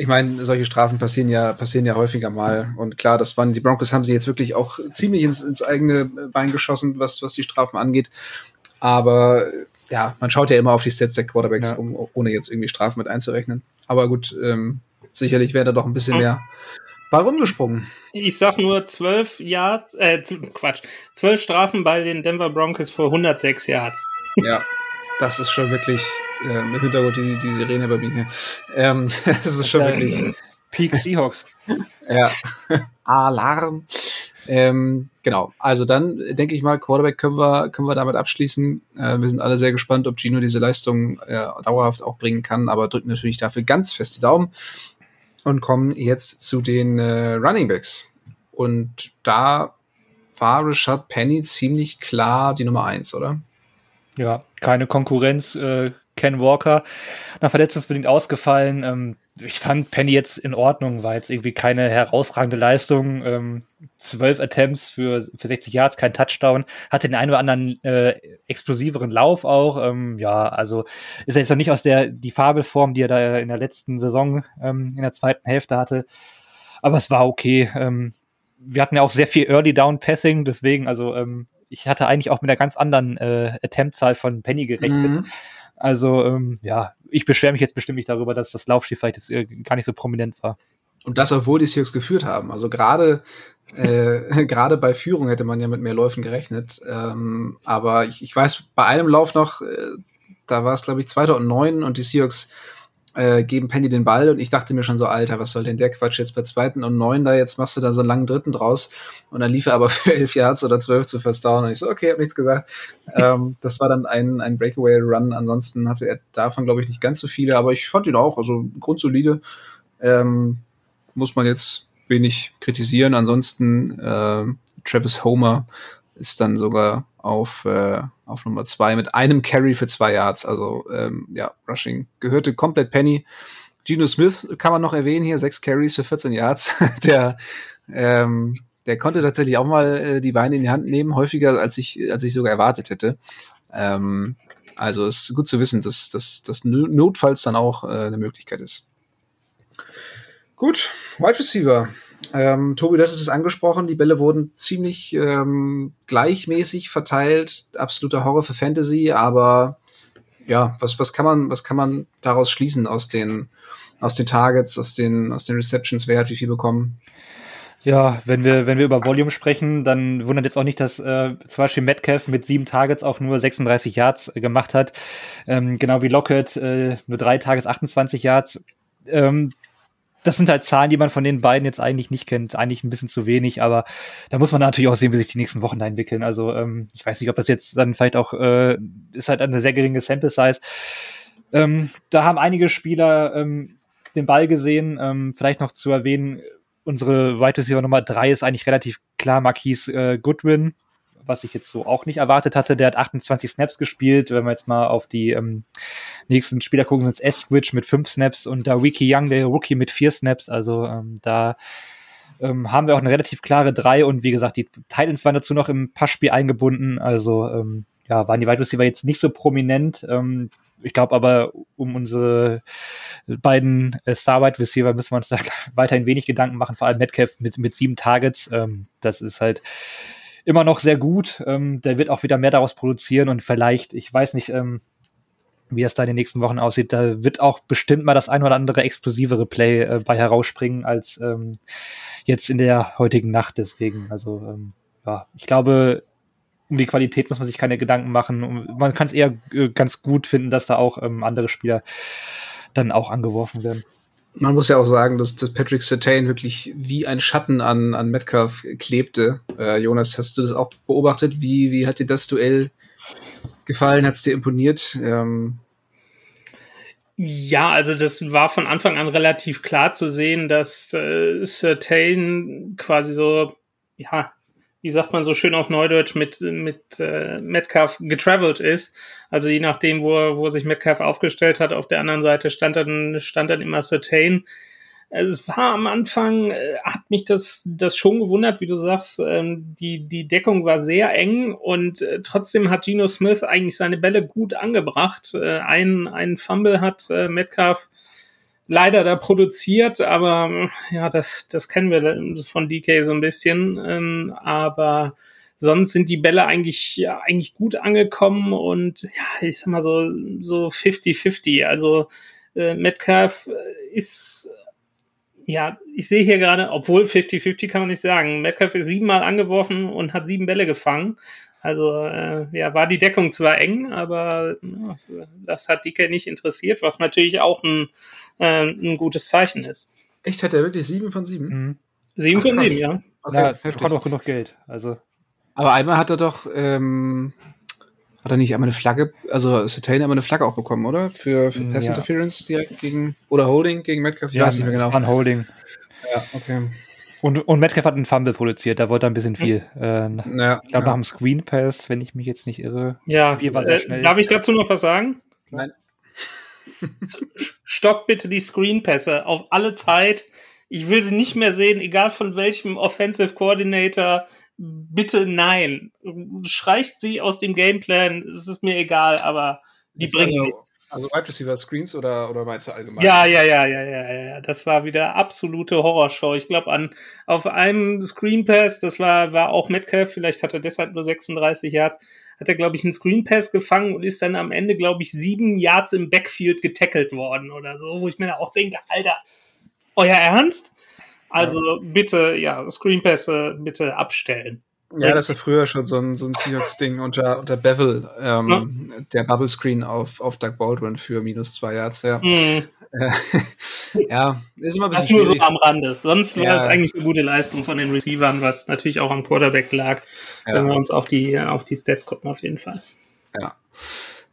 ich meine, solche Strafen passieren ja, passieren ja häufiger mal. Und klar, das waren, die Broncos haben sie jetzt wirklich auch ziemlich ins, ins eigene Bein geschossen, was, was die Strafen angeht. Aber ja, man schaut ja immer auf die Stats der Quarterbacks, ja. um, ohne jetzt irgendwie Strafen mit einzurechnen. Aber gut, ähm, sicherlich wäre da doch ein bisschen mehr bei rumgesprungen. Ich sag nur zwölf Yards, äh, Quatsch, zwölf Strafen bei den Denver Broncos vor 106 Yards. Ja, <laughs> das ist schon wirklich äh, im Hintergrund die, die Sirene bei mir hier. Ähm, <laughs> das ist schon wirklich. Peak Seahawks. ja. Alarm. Ähm, genau, also dann denke ich mal, Quarterback können wir, können wir damit abschließen. Äh, wir sind alle sehr gespannt, ob Gino diese Leistung äh, dauerhaft auch bringen kann, aber drücken natürlich dafür ganz fest die Daumen und kommen jetzt zu den äh, Running Backs. Und da war Richard Penny ziemlich klar die Nummer eins, oder? Ja, keine Konkurrenz. Äh, Ken Walker nach verletzungsbedingt ausgefallen. Ähm, ich fand Penny jetzt in Ordnung, war jetzt irgendwie keine herausragende Leistung. Ähm, zwölf Attempts für, für 60 Yards, kein Touchdown. Hatte den einen oder anderen äh, explosiveren Lauf auch. Ähm, ja, also ist er jetzt noch nicht aus der die Fabelform, die er da in der letzten Saison ähm, in der zweiten Hälfte hatte. Aber es war okay. Ähm, wir hatten ja auch sehr viel Early Down Passing, deswegen, also ähm, ich hatte eigentlich auch mit einer ganz anderen äh, Attemptzahl von Penny gerechnet. Mhm. Also ähm, ja, ich beschwere mich jetzt bestimmt nicht darüber, dass das Laufspiel vielleicht jetzt, äh, gar nicht so prominent war. Und das, obwohl die Seahawks geführt haben. Also gerade äh, <laughs> gerade bei Führung hätte man ja mit mehr Läufen gerechnet. Ähm, aber ich, ich weiß bei einem Lauf noch, äh, da war es glaube ich 2009 und die Seahawks äh, geben Penny den Ball und ich dachte mir schon so, Alter, was soll denn der Quatsch jetzt bei zweiten und neun da, jetzt machst du da so einen langen dritten draus. Und dann lief er aber <laughs> für elf Yards oder zwölf zu First Down und ich so, okay, hab nichts gesagt. <laughs> ähm, das war dann ein, ein Breakaway-Run, ansonsten hatte er davon, glaube ich, nicht ganz so viele, aber ich fand ihn auch, also grundsolide, ähm, muss man jetzt wenig kritisieren, ansonsten äh, Travis Homer ist dann sogar auf, äh, auf Nummer zwei mit einem Carry für zwei Yards. Also ähm, ja, Rushing gehörte komplett Penny. Geno Smith kann man noch erwähnen hier, sechs Carries für 14 Yards. <laughs> der, ähm, der konnte tatsächlich auch mal äh, die Beine in die Hand nehmen, häufiger als ich, als ich sogar erwartet hätte. Ähm, also ist gut zu wissen, dass das notfalls dann auch äh, eine Möglichkeit ist. Gut, Wide Receiver. Ähm, Tobi, du hattest es angesprochen, die Bälle wurden ziemlich ähm, gleichmäßig verteilt. Absoluter Horror für Fantasy, aber ja, was, was kann man, was kann man daraus schließen aus den, aus den Targets, aus den, aus den Receptions, wer hat wie viel bekommen? Ja, wenn wir, wenn wir über Volume sprechen, dann wundert jetzt auch nicht, dass äh, zum Beispiel Metcalf mit sieben Targets auch nur 36 Yards äh, gemacht hat. Ähm, genau wie Lockett, äh, nur drei Targets, 28 Yards. Ähm, das sind halt Zahlen, die man von den beiden jetzt eigentlich nicht kennt. Eigentlich ein bisschen zu wenig, aber da muss man natürlich auch sehen, wie sich die nächsten Wochen da entwickeln. Also ähm, ich weiß nicht, ob das jetzt dann vielleicht auch, äh, ist halt eine sehr geringe Sample Size. Ähm, da haben einige Spieler ähm, den Ball gesehen. Ähm, vielleicht noch zu erwähnen, unsere Wide Receiver Nummer drei ist eigentlich relativ klar Marquise äh, Goodwin was ich jetzt so auch nicht erwartet hatte. Der hat 28 Snaps gespielt. Wenn wir jetzt mal auf die ähm, nächsten Spieler gucken, sind es Esquich mit fünf Snaps und da Wiki Young, der Rookie mit vier Snaps. Also ähm, da ähm, haben wir auch eine relativ klare drei und wie gesagt, die Titans waren dazu noch im Passspiel eingebunden. Also ähm, ja, waren die Wide Receiver jetzt nicht so prominent. Ähm, ich glaube aber, um unsere beiden äh, Star Wide Receiver müssen wir uns da <laughs> weiterhin wenig Gedanken machen, vor allem Metcalf mit, mit sieben Targets. Ähm, das ist halt immer noch sehr gut. Ähm, der wird auch wieder mehr daraus produzieren und vielleicht, ich weiß nicht, ähm, wie es da in den nächsten Wochen aussieht, da wird auch bestimmt mal das ein oder andere explosivere Play äh, bei herausspringen als ähm, jetzt in der heutigen Nacht. Deswegen, also ähm, ja, ich glaube, um die Qualität muss man sich keine Gedanken machen. Man kann es eher äh, ganz gut finden, dass da auch ähm, andere Spieler dann auch angeworfen werden man muss ja auch sagen, dass, dass Patrick Sertain wirklich wie ein Schatten an, an Metcalf klebte. Äh, Jonas, hast du das auch beobachtet? Wie, wie hat dir das Duell gefallen? Hat es dir imponiert? Ähm Ja, also das war von Anfang an relativ klar zu sehen, dass äh, Certain quasi so, ja, wie sagt man so schön auf Neudeutsch, mit, mit äh, Metcalf getravelt ist. Also je nachdem, wo, wo sich Metcalf aufgestellt hat, auf der anderen Seite stand dann, stand dann immer Certain. Also es war am Anfang, äh, hat mich das, das schon gewundert, wie du sagst, ähm, die, die Deckung war sehr eng und äh, trotzdem hat Geno Smith eigentlich seine Bälle gut angebracht. Äh, ein, ein Fumble hat äh, Metcalf leider da produziert, aber ja, das, das kennen wir von DK so ein bisschen. Ähm, aber sonst sind die Bälle eigentlich, ja, eigentlich gut angekommen und ja, ich sag mal so, so 50-50. Also äh, Metcalf ist ja, ich sehe hier gerade, obwohl 50-50 kann man nicht sagen. Metcalf ist siebenmal angeworfen und hat sieben Bälle gefangen. Also äh, ja, war die Deckung zwar eng, aber ja, das hat Dicke nicht interessiert, was natürlich auch ein, äh, ein gutes Zeichen ist. Echt, hat er wirklich sieben von sieben? Mhm. Sieben Ach, von sieben, ja. Okay, ja, hat auch genug Geld. Also. Aber einmal hat er doch, ähm, hat er nicht einmal eine Flagge, also Satan einmal eine Flagge auch bekommen, oder? Für, für Pass ja. Interference direkt gegen, oder Holding gegen Metcalf? Ich ja, weiß nicht mehr genau. Ein Holding. Ja, okay. Und, und Metcalf hat einen Fumble produziert, da wollte er ein bisschen viel. Hm. Äh, ja, ich glaube, ja. nach dem Screen Pass, wenn ich mich jetzt nicht irre. Ja, äh, darf ich dazu noch was sagen? Nein. Stopp bitte die Screen Pässe auf alle Zeit. Ich will sie nicht mehr sehen, egal von welchem Offensive Coordinator. Bitte nein. Streicht sie aus dem Gameplan, es ist mir egal, aber die bringen also, also Wide Receiver Screens oder, oder meinst du allgemein? Ja, ja, ja, ja, ja, ja. Das war wieder absolute Horrorshow. Ich glaube, an auf einem Screen Pass, das war, war auch Metcalf, vielleicht hat er deshalb nur 36 Yards, hat er, glaube ich, einen Screen Pass gefangen und ist dann am Ende, glaube ich, sieben Yards im Backfield getackelt worden oder so, wo ich mir auch denke, Alter, euer Ernst? Also ja. bitte, ja, Screen Pässe bitte abstellen. Ja, das war früher schon so ein, so ein Seahawks-Ding unter, unter Bevel, ähm, ja. der Bubble Screen auf, auf Doug Baldwin für minus zwei Yards, ja. Mhm. <laughs> ja, ist immer ein bisschen Das nur so am Rande. Sonst war es eigentlich eine gute Leistung von den Receivern, was natürlich auch am Quarterback lag, ja. wenn wir uns auf die, auf die Stats gucken, auf jeden Fall. Ja.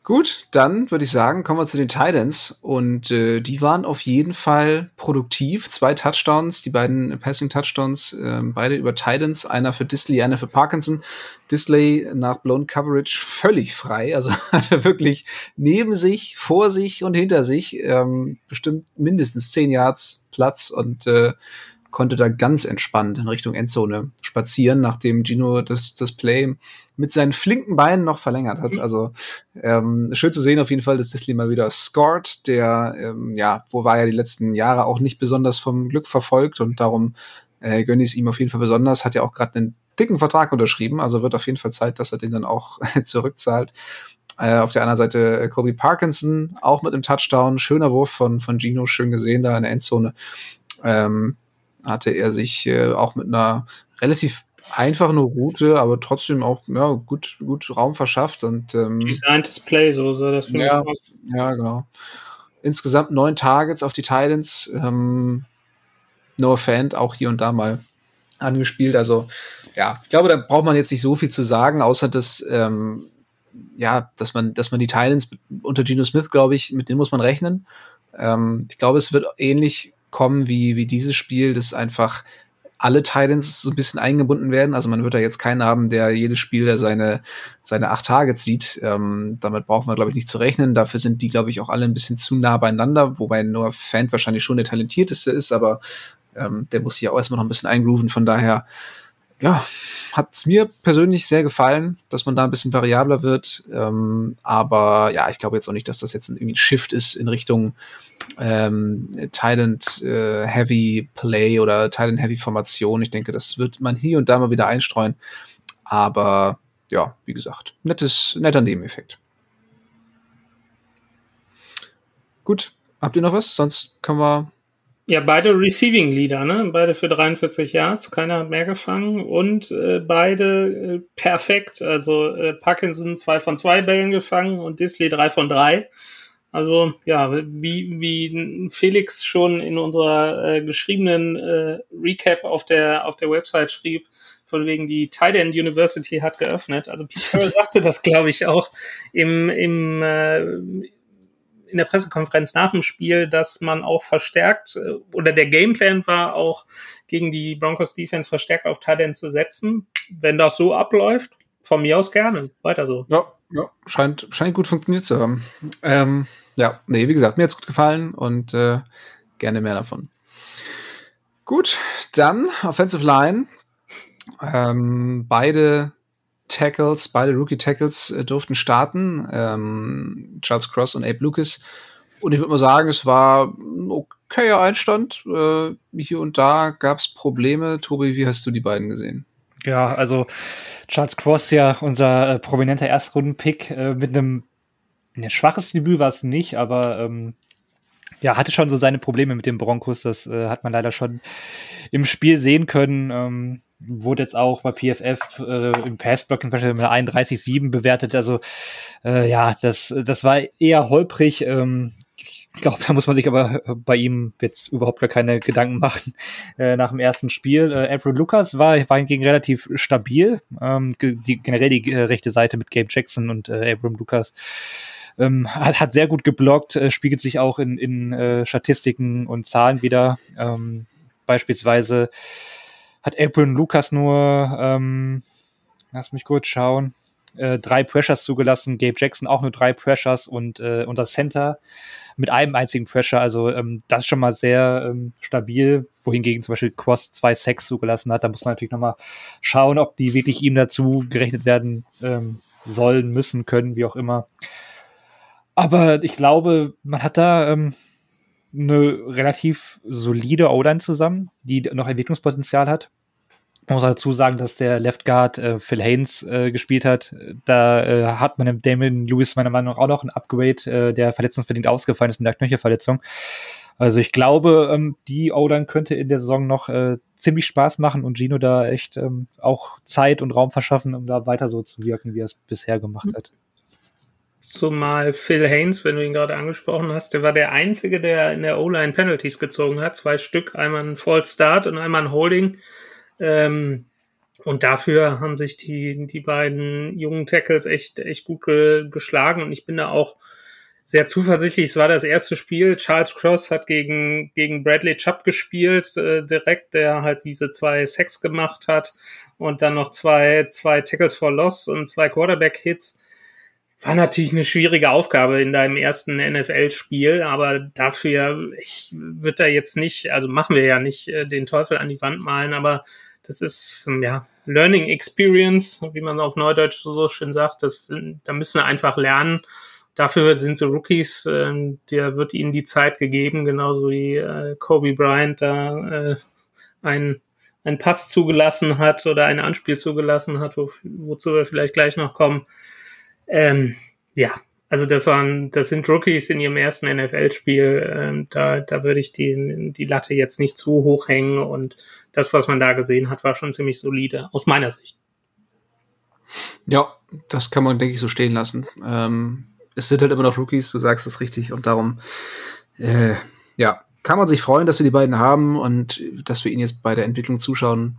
Gut, dann würde ich sagen, kommen wir zu den Titans und äh, die waren auf jeden Fall produktiv. Zwei Touchdowns, die beiden Passing Touchdowns, äh, beide über Titans, einer für Disley, einer für Parkinson. Disley nach Blown Coverage völlig frei, also <laughs> hat er wirklich neben sich, vor sich und hinter sich ähm, bestimmt mindestens zehn Yards Platz und äh, konnte da ganz entspannt in Richtung Endzone spazieren, nachdem Gino das, das Play mit seinen flinken Beinen noch verlängert hat. Mhm. Also ähm, schön zu sehen auf jeden Fall, dass Disley mal wieder scored, der ähm, ja, wo war ja die letzten Jahre auch nicht besonders vom Glück verfolgt und darum äh, gönne ich es ihm auf jeden Fall besonders. Hat ja auch gerade einen dicken Vertrag unterschrieben, also wird auf jeden Fall Zeit, dass er den dann auch <laughs> zurückzahlt. Äh, auf der anderen Seite äh, Kobe Parkinson, auch mit einem Touchdown. Schöner Wurf von, von Gino, schön gesehen da in der Endzone. Ähm, hatte er sich äh, auch mit einer relativ einfachen Route, aber trotzdem auch ja, gut, gut Raum verschafft. Und, ähm, Designtes Play, so sah das für ja, mich Ja, genau. Insgesamt neun Targets auf die Titans. Ähm, Noah Fant auch hier und da mal angespielt. Also ja, ich glaube, da braucht man jetzt nicht so viel zu sagen, außer dass ähm, ja, dass man, dass man die Titans unter Geno Smith, glaube ich, mit denen muss man rechnen. Ähm, ich glaube, es wird ähnlich kommen wie, wie dieses Spiel, dass einfach alle Titans so ein bisschen eingebunden werden. Also man wird da jetzt keinen haben, der jedes Spiel der seine, seine acht Targets sieht. Ähm, damit brauchen wir, glaube ich, nicht zu rechnen. Dafür sind die, glaube ich, auch alle ein bisschen zu nah beieinander, wobei Noah Fant wahrscheinlich schon der talentierteste ist, aber ähm, der muss sich auch erstmal noch ein bisschen eingrooven. Von daher, ja, hat es mir persönlich sehr gefallen, dass man da ein bisschen variabler wird. Ähm, aber ja, ich glaube jetzt auch nicht, dass das jetzt irgendwie ein Shift ist in Richtung ähm, Talent äh, Heavy Play oder Talent Heavy Formation. Ich denke, das wird man hier und da mal wieder einstreuen. Aber ja, wie gesagt, nettes, netter Nebeneffekt. Gut, habt ihr noch was? Sonst können wir. Ja, beide Receiving Leader, ne? Beide für 43 Yards, keiner hat mehr gefangen und äh, beide äh, perfekt. Also äh, Parkinson zwei von zwei Bällen gefangen und Disley drei von drei. Also ja, wie, wie Felix schon in unserer äh, geschriebenen äh, Recap auf der, auf der Website schrieb, von wegen die Tight University hat geöffnet. Also Pete Carroll <laughs> sagte das, glaube ich, auch im, im, äh, in der Pressekonferenz nach dem Spiel, dass man auch verstärkt äh, oder der Gameplan war auch gegen die Broncos Defense verstärkt auf Tight zu setzen. Wenn das so abläuft, von mir aus gerne. Weiter so. Ja, ja scheint, scheint gut funktioniert zu haben. Ähm, ja, nee, wie gesagt, mir hat's gut gefallen und äh, gerne mehr davon. Gut, dann Offensive Line. Ähm, beide Tackles, beide Rookie-Tackles äh, durften starten. Ähm, Charles Cross und Abe Lucas. Und ich würde mal sagen, es war ein okayer Einstand. Äh, hier und da gab es Probleme. Tobi, wie hast du die beiden gesehen? Ja, also Charles Cross ja unser äh, prominenter Erstrunden-Pick äh, mit einem ein schwaches Debüt war es nicht, aber ähm, ja, hatte schon so seine Probleme mit den Broncos. Das äh, hat man leider schon im Spiel sehen können. Ähm, wurde jetzt auch bei PFF äh, im Passblocking zum Beispiel mit 31,7 bewertet. Also äh, ja, das, das war eher holprig. Ähm, ich glaube, da muss man sich aber bei ihm jetzt überhaupt gar keine Gedanken machen äh, nach dem ersten Spiel. Äh, April Lucas war, war hingegen relativ stabil. Ähm, die, generell die äh, rechte Seite mit Gabe Jackson und äh, Abram Lucas ähm, hat, hat sehr gut geblockt, äh, spiegelt sich auch in, in äh, Statistiken und Zahlen wieder. Ähm, beispielsweise hat Abram Lucas nur, ähm, lass mich kurz schauen, äh, drei Pressures zugelassen, Gabe Jackson auch nur drei Pressures und äh, unser Center mit einem einzigen Pressure. Also ähm, das ist schon mal sehr ähm, stabil, wohingegen zum Beispiel Cross zwei Sacks zugelassen hat. Da muss man natürlich nochmal schauen, ob die wirklich ihm dazu gerechnet werden ähm, sollen, müssen, können, wie auch immer. Aber ich glaube, man hat da ähm, eine relativ solide O-Line zusammen, die noch Entwicklungspotenzial hat. Man muss dazu sagen, dass der Left Guard äh, Phil Haynes äh, gespielt hat. Da äh, hat man im Damon Lewis meiner Meinung nach auch noch ein Upgrade, äh, der verletzungsbedingt ausgefallen ist mit der Knöchelverletzung. Also ich glaube, ähm, die O-Line könnte in der Saison noch äh, ziemlich Spaß machen und Gino da echt ähm, auch Zeit und Raum verschaffen, um da weiter so zu wirken, wie er es bisher gemacht hat. Zumal Phil Haynes, wenn du ihn gerade angesprochen hast, der war der Einzige, der in der O-Line Penalties gezogen hat. Zwei Stück, einmal ein False Start und einmal ein Holding. Ähm, und dafür haben sich die, die beiden jungen Tackles echt, echt gut ge geschlagen. Und ich bin da auch sehr zuversichtlich. Es war das erste Spiel. Charles Cross hat gegen, gegen Bradley Chubb gespielt, äh, direkt, der halt diese zwei Sacks gemacht hat und dann noch zwei, zwei Tackles for Loss und zwei Quarterback-Hits. War natürlich eine schwierige Aufgabe in deinem ersten NFL-Spiel, aber dafür, ich würde da jetzt nicht, also machen wir ja nicht äh, den Teufel an die Wand malen, aber das ist, ja, Learning Experience, wie man auf Neudeutsch so schön sagt, das, da müssen wir einfach lernen. Dafür sind so Rookies, äh, der wird ihnen die Zeit gegeben, genauso wie äh, Kobe Bryant da äh, ein einen Pass zugelassen hat oder ein Anspiel zugelassen hat, wo, wozu wir vielleicht gleich noch kommen. Ähm, ja, also das waren, das sind Rookies in ihrem ersten NFL-Spiel. Ähm, da, da würde ich die, die Latte jetzt nicht zu hoch hängen und das, was man da gesehen hat, war schon ziemlich solide, aus meiner Sicht. Ja, das kann man, denke ich, so stehen lassen. Ähm, es sind halt immer noch Rookies, du sagst es richtig, und darum, äh, ja, kann man sich freuen, dass wir die beiden haben und dass wir ihnen jetzt bei der Entwicklung zuschauen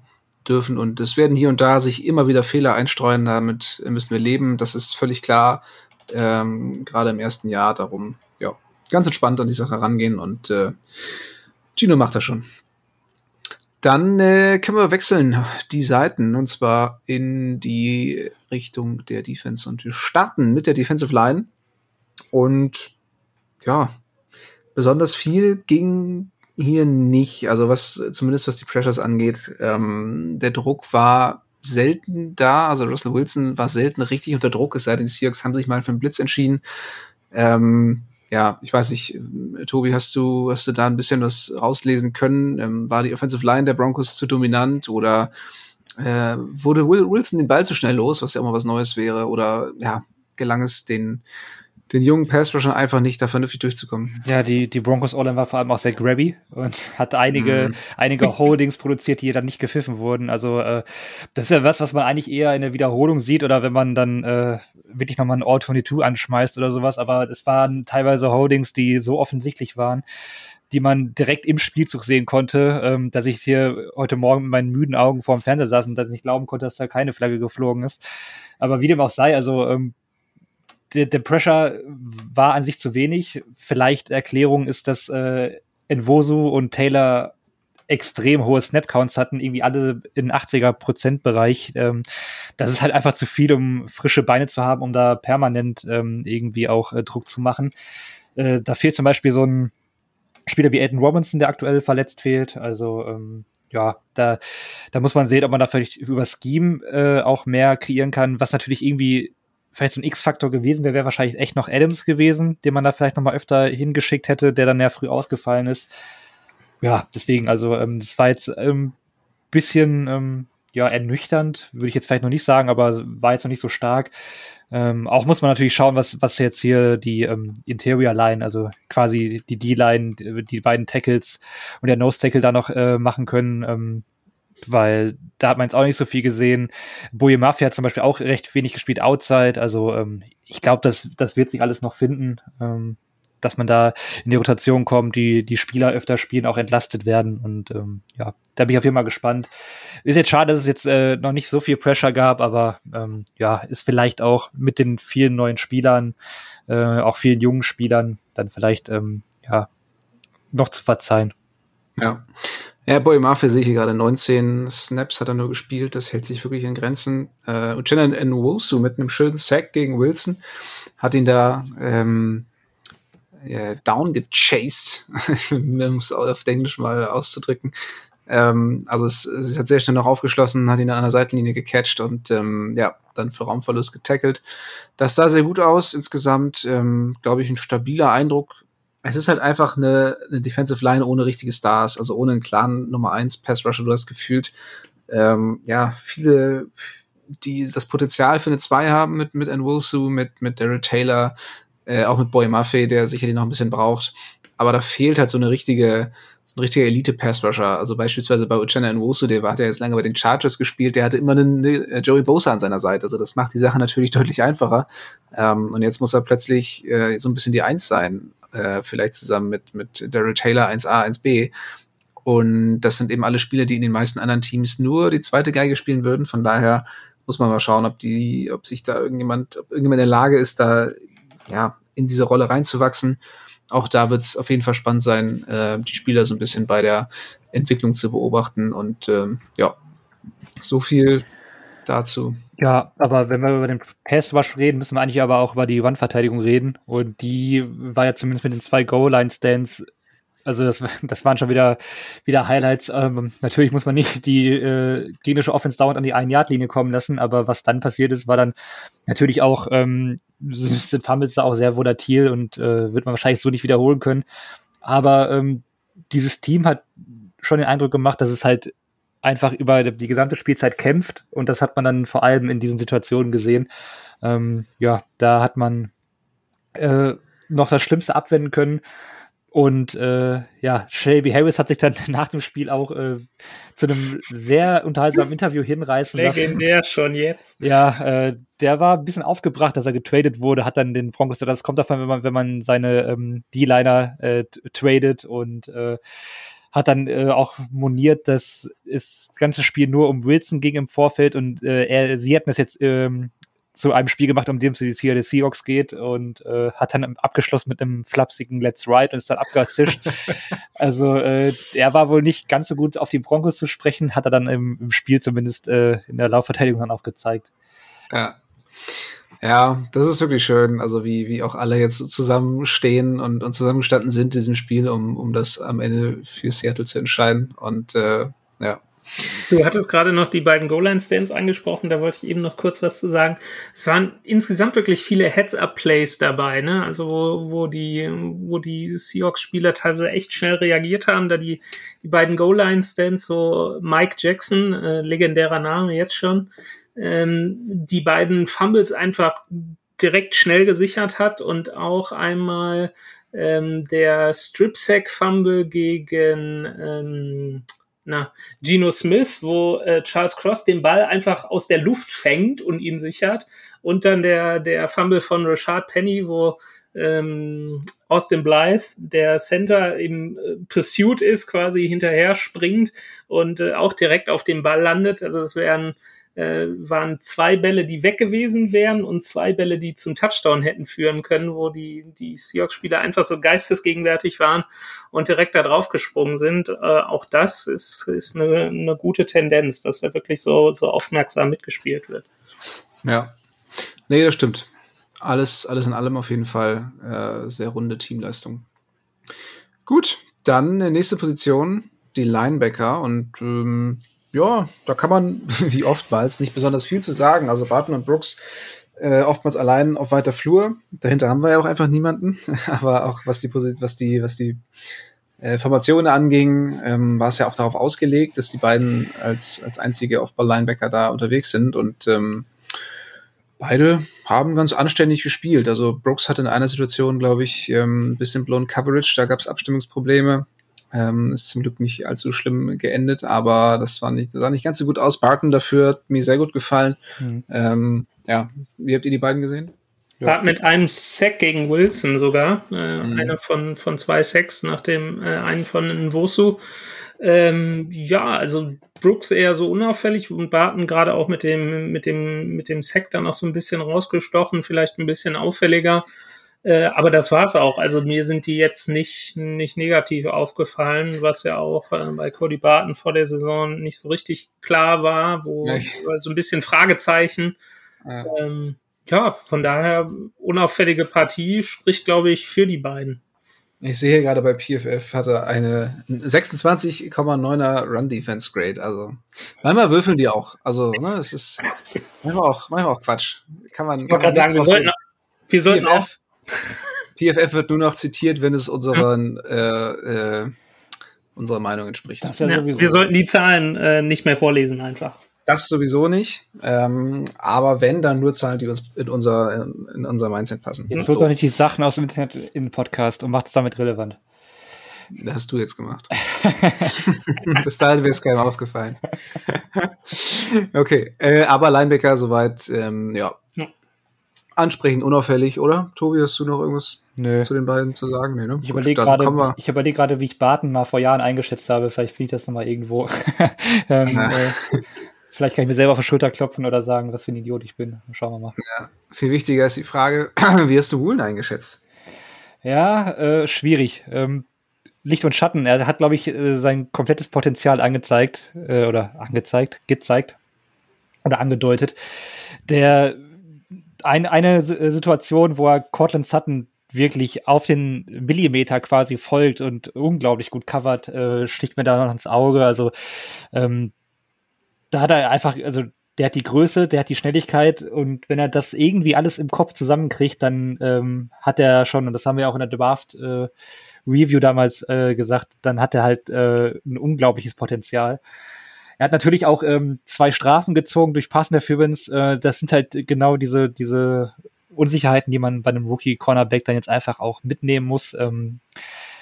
dürfen. Und es werden hier und da sich immer wieder Fehler einstreuen, damit müssen wir leben. Das ist völlig klar, ähm, gerade im ersten Jahr. Darum, ja, ganz entspannt an die Sache rangehen und äh, Gino macht das schon. Dann äh, können wir wechseln die Seiten und zwar in die Richtung der Defense und wir starten mit der Defensive Line und ja, besonders viel ging hier nicht. Also was, zumindest was die Pressures angeht, ähm, der Druck war selten da. Also Russell Wilson war selten richtig unter Druck, es sei denn, die Seahawks haben sich mal für einen Blitz entschieden. Ähm, ja, ich weiß nicht, Tobi, hast du, hast du da ein bisschen was rauslesen können? Ähm, war die Offensive Line der Broncos zu dominant oder äh, wurde Wilson den Ball zu schnell los, was ja mal was Neues wäre? Oder ja, gelang es den den jungen Pass Rushern einfach nicht da vernünftig durchzukommen. Ja, die, die Broncos All-In war vor allem auch sehr grabby und <laughs> hat einige, mm. einige Holdings produziert, die dann nicht gepfiffen wurden. Also äh, das ist ja was, was man eigentlich eher in der Wiederholung sieht oder wenn man dann äh, wirklich nochmal ein All-22 anschmeißt oder sowas. Aber es waren teilweise Holdings, die so offensichtlich waren, die man direkt im Spielzug sehen konnte, ähm, dass ich hier heute Morgen mit meinen müden Augen vor dem Fernseher saß und dass ich nicht glauben konnte, dass da keine Flagge geflogen ist. Aber wie dem auch sei, also ähm, der, der Pressure war an sich zu wenig. Vielleicht Erklärung ist, dass äh, Envosu und Taylor extrem hohe Snap-Counts hatten, irgendwie alle in 80er-Prozent-Bereich. Ähm, das ist halt einfach zu viel, um frische Beine zu haben, um da permanent ähm, irgendwie auch äh, Druck zu machen. Äh, da fehlt zum Beispiel so ein Spieler wie Aiden Robinson, der aktuell verletzt fehlt. Also ähm, ja, da, da muss man sehen, ob man da vielleicht über Scheme äh, auch mehr kreieren kann, was natürlich irgendwie vielleicht so ein X-Faktor gewesen wäre, wäre wahrscheinlich echt noch Adams gewesen, den man da vielleicht noch mal öfter hingeschickt hätte, der dann ja früh ausgefallen ist. Ja, deswegen, also ähm, das war jetzt ein ähm, bisschen ähm, ja ernüchternd, würde ich jetzt vielleicht noch nicht sagen, aber war jetzt noch nicht so stark. Ähm, auch muss man natürlich schauen, was, was jetzt hier die ähm, Interior Line, also quasi die D-Line, die beiden Tackles und der Nose Tackle da noch äh, machen können. Ähm, weil da hat man jetzt auch nicht so viel gesehen. Boye Mafia hat zum Beispiel auch recht wenig gespielt outside. Also ähm, ich glaube, das, das wird sich alles noch finden, ähm, dass man da in die Rotation kommt, die, die Spieler öfter spielen, auch entlastet werden. Und ähm, ja, da bin ich auf jeden Fall gespannt. Ist jetzt schade, dass es jetzt äh, noch nicht so viel Pressure gab, aber ähm, ja, ist vielleicht auch mit den vielen neuen Spielern, äh, auch vielen jungen Spielern, dann vielleicht ähm, ja noch zu verzeihen. Ja. Ja, Boy Mafia sehe ich hier gerade 19 Snaps hat er nur gespielt, das hält sich wirklich in Grenzen. Äh, und Jenna Nwosu mit einem schönen Sack gegen Wilson hat ihn da ähm, ja, down gechased, <laughs> um es auf Englisch mal auszudrücken. Ähm, also es, es hat sehr schnell noch aufgeschlossen, hat ihn an der Seitenlinie gecatcht und ähm, ja, dann für Raumverlust getackelt. Das sah sehr gut aus. Insgesamt, ähm, glaube ich, ein stabiler Eindruck es ist halt einfach eine, eine Defensive Line ohne richtige Stars, also ohne einen klaren Nummer 1 Pass Rusher. Du hast gefühlt, ähm, ja, viele, die das Potenzial für eine 2 haben mit, mit Nwusu, mit, mit Daryl Taylor, äh, auch mit Boy Maffei, der sicherlich noch ein bisschen braucht. Aber da fehlt halt so eine richtige, so ein richtiger Elite-Pass-Rusher. Also beispielsweise bei Uchenna Nwosu, der hat ja jetzt lange bei den Chargers gespielt, der hatte immer einen, einen äh, Joey Bosa an seiner Seite. Also das macht die Sache natürlich <laughs> deutlich einfacher. Ähm, und jetzt muss er plötzlich äh, so ein bisschen die Eins sein äh, vielleicht zusammen mit, mit Daryl Taylor 1A, 1B. Und das sind eben alle Spieler, die in den meisten anderen Teams nur die zweite Geige spielen würden. Von daher muss man mal schauen, ob die, ob sich da irgendjemand, ob irgendjemand in der Lage ist, da ja in diese Rolle reinzuwachsen. Auch da wird es auf jeden Fall spannend sein, äh, die Spieler so ein bisschen bei der Entwicklung zu beobachten. Und ähm, ja, so viel dazu. Ja, aber wenn wir über den Pass-Wash reden, müssen wir eigentlich aber auch über die Wandverteidigung reden. Und die war ja zumindest mit den zwei Goal-Line-Stands also das, <laughs> das waren schon wieder, wieder Highlights. Ähm, natürlich muss man nicht die äh, gegnerische Offense dauernd an die Ein-Yard-Linie kommen lassen, aber was dann passiert ist, war dann natürlich auch, ähm, <laughs> sind Fumbles da auch sehr volatil und äh, wird man wahrscheinlich so nicht wiederholen können. Aber ähm, dieses Team hat schon den Eindruck gemacht, dass es halt einfach über die gesamte Spielzeit kämpft und das hat man dann vor allem in diesen Situationen gesehen. Ähm, ja, da hat man äh, noch das Schlimmste abwenden können. Und äh, ja, Shelby Harris hat sich dann <laughs> nach dem Spiel auch äh, zu einem sehr unterhaltsamen Interview hinreißen lassen. Legendär schon jetzt. Ja, äh, der war ein bisschen aufgebracht, dass er getradet wurde, hat dann den Broncos, das kommt davon, wenn man, wenn man seine ähm, D-Liner äh, tradet und äh, hat dann äh, auch moniert, dass es das ganze Spiel nur um Wilson ging im Vorfeld und äh, er, sie hätten das jetzt ähm, zu einem Spiel gemacht, um dem es die Seattle Seahawks geht und äh, hat dann abgeschlossen mit einem flapsigen Let's Ride und ist dann abgezischt. <laughs> also äh, er war wohl nicht ganz so gut auf die Broncos zu sprechen, hat er dann im, im Spiel zumindest äh, in der Laufverteidigung dann auch gezeigt. Ja. Ja, das ist wirklich schön. Also wie, wie auch alle jetzt zusammenstehen und, und zusammengestanden sind in diesem Spiel, um, um das am Ende für Seattle zu entscheiden. Und äh, ja. Du hattest gerade noch die beiden Goal-Line-Stands angesprochen, da wollte ich eben noch kurz was zu sagen. Es waren insgesamt wirklich viele Heads-Up-Plays dabei, ne? Also wo, wo die, wo die Seahawks-Spieler teilweise echt schnell reagiert haben, da die, die beiden Goal-Line-Stands, so Mike Jackson, äh, legendärer Name jetzt schon, ähm, die beiden Fumbles einfach direkt schnell gesichert hat und auch einmal ähm, der Strip-Sack-Fumble gegen ähm, na, Geno Smith, wo äh, Charles Cross den Ball einfach aus der Luft fängt und ihn sichert. Und dann der, der Fumble von Rashad Penny, wo ähm, Austin Blythe, der Center im äh, Pursuit ist, quasi hinterher springt und äh, auch direkt auf den Ball landet. Also es wären äh, waren zwei Bälle, die weg gewesen wären und zwei Bälle, die zum Touchdown hätten führen können, wo die, die Seahawks-Spieler einfach so geistesgegenwärtig waren und direkt da drauf gesprungen sind. Äh, auch das ist, ist eine, eine gute Tendenz, dass er wirklich so, so aufmerksam mitgespielt wird. Ja. Nee, das stimmt. Alles, alles in allem auf jeden Fall äh, sehr runde Teamleistung. Gut, dann nächste Position, die Linebacker und ähm, ja, da kann man <laughs> wie oftmals nicht besonders viel zu sagen. Also Barton und Brooks äh, oftmals allein auf weiter Flur. Dahinter haben wir ja auch einfach niemanden. <laughs> Aber auch was die was die was die äh, Formationen anging, ähm, war es ja auch darauf ausgelegt, dass die beiden als als einzige Off-Ball-Linebacker da unterwegs sind und ähm, beide haben ganz anständig gespielt. Also Brooks hatte in einer Situation, glaube ich, ähm, ein bisschen blown Coverage, da gab es Abstimmungsprobleme. Ähm, ist zum Glück nicht allzu schlimm geendet, aber das war nicht, das sah nicht ganz so gut aus. Barton dafür hat mir sehr gut gefallen. Mhm. Ähm, ja, wie habt ihr die beiden gesehen? Ja. mit einem Sack gegen Wilson sogar. Äh, mhm. Einer von, von zwei Sacks nach dem äh, einen von Nwosu. Ähm, ja, also Brooks eher so unauffällig und Barton gerade auch mit dem, mit dem, mit dem Sack dann auch so ein bisschen rausgestochen, vielleicht ein bisschen auffälliger. Äh, aber das war's auch. Also mir sind die jetzt nicht, nicht negativ aufgefallen, was ja auch äh, bei Cody Barton vor der Saison nicht so richtig klar war, wo ja. <laughs> so ein bisschen Fragezeichen. Ja. Ähm, ja, von daher unauffällige Partie spricht, glaube ich, für die beiden. Ich sehe gerade bei PFF hatte eine 26,9er Run Defense Grade. Also manchmal würfeln die auch. Also ne, es ist manchmal auch, manchmal auch Quatsch. Kann man. Ich wollte gerade sagen, wir sollten, wir sollten auch PFF wird nur noch zitiert, wenn es unseren, äh, äh, unserer Meinung entspricht. Ja, wir sollten die Zahlen äh, nicht mehr vorlesen einfach. Das sowieso nicht. Ähm, aber wenn, dann nur Zahlen, die uns in unser, in, unser Mindset passen. Jetzt holt so. doch nicht die Sachen aus dem Internet in den Podcast und macht es damit relevant. Das hast du jetzt gemacht. <laughs> Bis dahin wäre es keinem aufgefallen. <laughs> okay, äh, aber Linebacker soweit, ähm, ja, ansprechend unauffällig, oder? Tobi, hast du noch irgendwas Nö. zu den beiden zu sagen? Nee, ne? Ich überlege gerade, ich überlege gerade, wie ich Barton mal vor Jahren eingeschätzt habe. Vielleicht finde ich das nochmal irgendwo. <laughs> ähm, äh, vielleicht kann ich mir selber auf die Schulter klopfen oder sagen, was für ein Idiot ich bin. Schauen wir mal. Ja, viel wichtiger ist die Frage, <clears throat> wie hast du Woolen eingeschätzt? Ja, äh, schwierig. Ähm, Licht und Schatten. Er hat, glaube ich, äh, sein komplettes Potenzial angezeigt äh, oder angezeigt, gezeigt oder angedeutet. Der ein, eine äh, Situation, wo er Cortland Sutton wirklich auf den Millimeter quasi folgt und unglaublich gut covert, äh, sticht mir da noch ins Auge. Also ähm, da hat er einfach, also der hat die Größe, der hat die Schnelligkeit und wenn er das irgendwie alles im Kopf zusammenkriegt, dann ähm, hat er schon, und das haben wir auch in der Draft äh, Review damals äh, gesagt, dann hat er halt äh, ein unglaubliches Potenzial. Er hat natürlich auch ähm, zwei Strafen gezogen durch Pass Interference. Äh, das sind halt genau diese, diese Unsicherheiten, die man bei einem Rookie-Cornerback dann jetzt einfach auch mitnehmen muss. Ähm,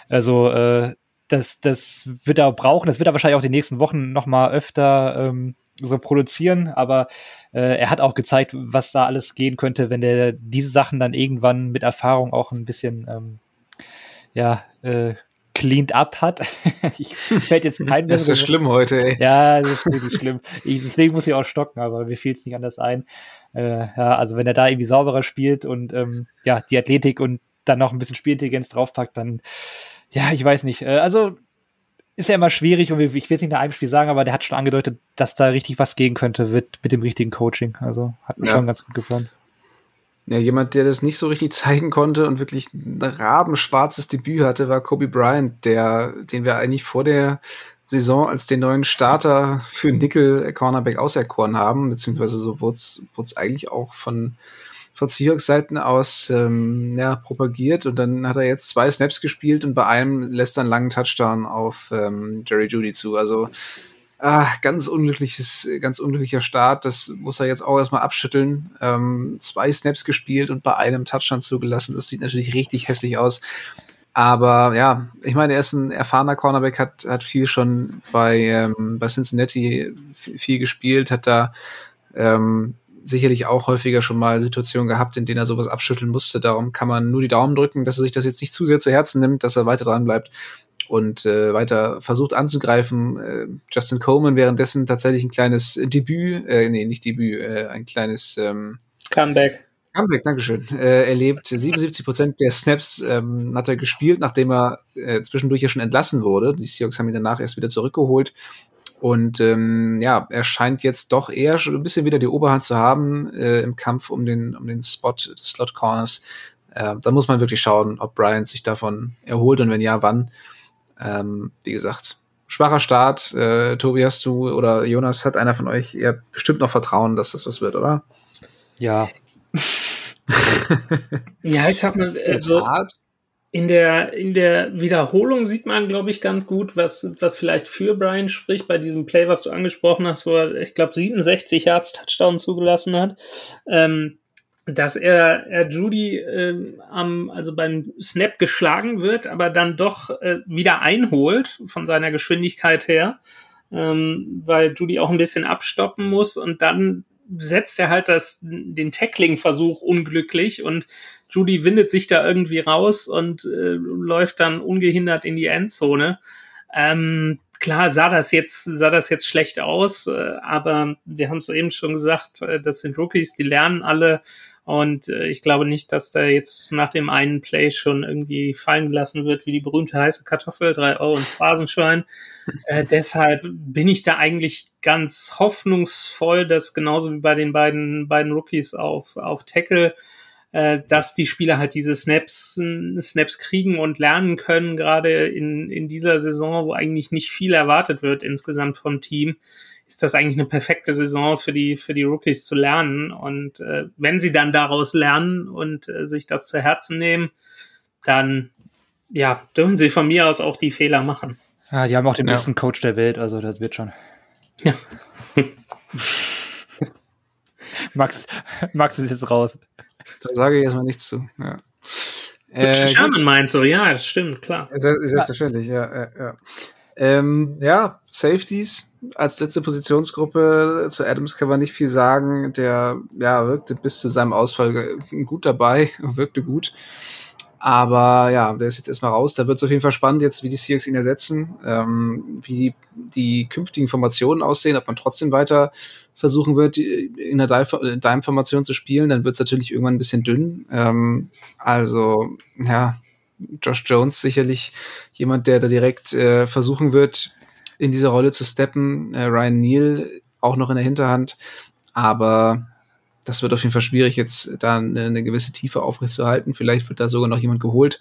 also äh, das, das wird er brauchen. Das wird er wahrscheinlich auch die nächsten Wochen noch mal öfter ähm, so produzieren. Aber äh, er hat auch gezeigt, was da alles gehen könnte, wenn der diese Sachen dann irgendwann mit Erfahrung auch ein bisschen ähm, ja äh, cleaned up hat. <laughs> ich fällt jetzt kein Das ist ja schlimm heute, ey. Ja, das ist wirklich schlimm. Ich, deswegen muss ich auch stocken, aber mir fiel es nicht anders ein. Äh, ja, also wenn er da irgendwie sauberer spielt und ähm, ja, die Athletik und dann noch ein bisschen Spielintelligenz draufpackt, dann ja, ich weiß nicht. Äh, also ist ja immer schwierig und ich will es nicht nach einem Spiel sagen, aber der hat schon angedeutet, dass da richtig was gehen könnte mit, mit dem richtigen Coaching. Also hat mir ja. schon ganz gut gefallen. Ja, jemand, der das nicht so richtig <laughs> zeigen konnte und wirklich ein rabenschwarzes Debüt hatte, war Kobe Bryant, der, den wir eigentlich vor der Saison als den neuen Starter für Nickel Cornerback auserkoren haben, beziehungsweise so wurde es eigentlich auch von, von Seahawks Seiten aus ähm, ja, propagiert und dann hat er jetzt zwei Snaps gespielt und bei einem lässt er einen langen Touchdown auf ähm, Jerry Judy zu. Also Ah, ganz unglückliches, ganz unglücklicher Start. Das muss er jetzt auch erstmal abschütteln. Ähm, zwei Snaps gespielt und bei einem Touchdown zugelassen. Das sieht natürlich richtig hässlich aus. Aber ja, ich meine, er ist ein erfahrener Cornerback, hat, hat viel schon bei, ähm, bei Cincinnati viel gespielt, hat da ähm, sicherlich auch häufiger schon mal Situationen gehabt, in denen er sowas abschütteln musste. Darum kann man nur die Daumen drücken, dass er sich das jetzt nicht zu sehr zu Herzen nimmt, dass er weiter dran bleibt und äh, weiter versucht anzugreifen. Äh, Justin Coleman währenddessen tatsächlich ein kleines Debüt, äh, nee, nicht Debüt, äh, ein kleines ähm, Comeback. Comeback, Dankeschön. Äh, erlebt 77 Prozent der Snaps ähm, hat er gespielt, nachdem er äh, zwischendurch ja schon entlassen wurde. Die Seahawks haben ihn danach erst wieder zurückgeholt. Und ähm, ja, er scheint jetzt doch eher schon ein bisschen wieder die Oberhand zu haben äh, im Kampf um den, um den Spot des Slot Corners. Äh, da muss man wirklich schauen, ob Bryant sich davon erholt und wenn ja, wann. Ähm, wie gesagt, schwacher Start. Äh, Tobi, hast du oder Jonas, hat einer von euch eher bestimmt noch Vertrauen, dass das was wird, oder? Ja. <laughs> ja, ich sag mal, also in der, in der Wiederholung sieht man, glaube ich, ganz gut, was, was vielleicht für Brian spricht bei diesem Play, was du angesprochen hast, wo er, ich glaube, 67 Yards Touchdown zugelassen hat. Ähm, dass er, er Judy äh, am, also beim Snap geschlagen wird, aber dann doch äh, wieder einholt von seiner Geschwindigkeit her, ähm, weil Judy auch ein bisschen abstoppen muss und dann setzt er halt das, den Tackling-Versuch unglücklich und Judy windet sich da irgendwie raus und äh, läuft dann ungehindert in die Endzone. Ähm, klar sah das jetzt, sah das jetzt schlecht aus, äh, aber wir haben es eben schon gesagt, äh, das sind Rookies, die lernen alle und äh, ich glaube nicht, dass da jetzt nach dem einen Play schon irgendwie fallen gelassen wird, wie die berühmte heiße Kartoffel, drei Euro ins Phrasenschwein. <laughs> äh, deshalb bin ich da eigentlich ganz hoffnungsvoll, dass genauso wie bei den beiden, beiden Rookies auf, auf Tackle, äh, dass die Spieler halt diese Snaps, Snaps kriegen und lernen können, gerade in, in dieser Saison, wo eigentlich nicht viel erwartet wird insgesamt vom Team ist das eigentlich eine perfekte Saison für die, für die Rookies zu lernen. Und äh, wenn sie dann daraus lernen und äh, sich das zu Herzen nehmen, dann ja, dürfen sie von mir aus auch die Fehler machen. Ja, die haben auch den ja. besten Coach der Welt, also das wird schon. Ja. <laughs> Max, Max ist jetzt raus. Da sage ich erstmal nichts zu. Ja. Äh, Sherman meinst du, ja, das stimmt, klar. Selbstverständlich, ja, ja, ja. Ähm, ja, Safeties als letzte Positionsgruppe zu Adams kann man nicht viel sagen. Der ja, wirkte bis zu seinem Ausfall gut dabei, <laughs> wirkte gut. Aber ja, der ist jetzt erstmal raus. Da wird es auf jeden Fall spannend, jetzt wie die Seahawks ihn ersetzen, ähm, wie die, die künftigen Formationen aussehen, ob man trotzdem weiter versuchen wird, in der Dime-Formation zu spielen. Dann wird es natürlich irgendwann ein bisschen dünn. Ähm, also, ja, Josh Jones sicherlich jemand, der da direkt äh, versuchen wird, in diese Rolle zu steppen. Äh, Ryan Neal auch noch in der Hinterhand. Aber das wird auf jeden Fall schwierig, jetzt da eine, eine gewisse Tiefe aufrechtzuerhalten. Vielleicht wird da sogar noch jemand geholt.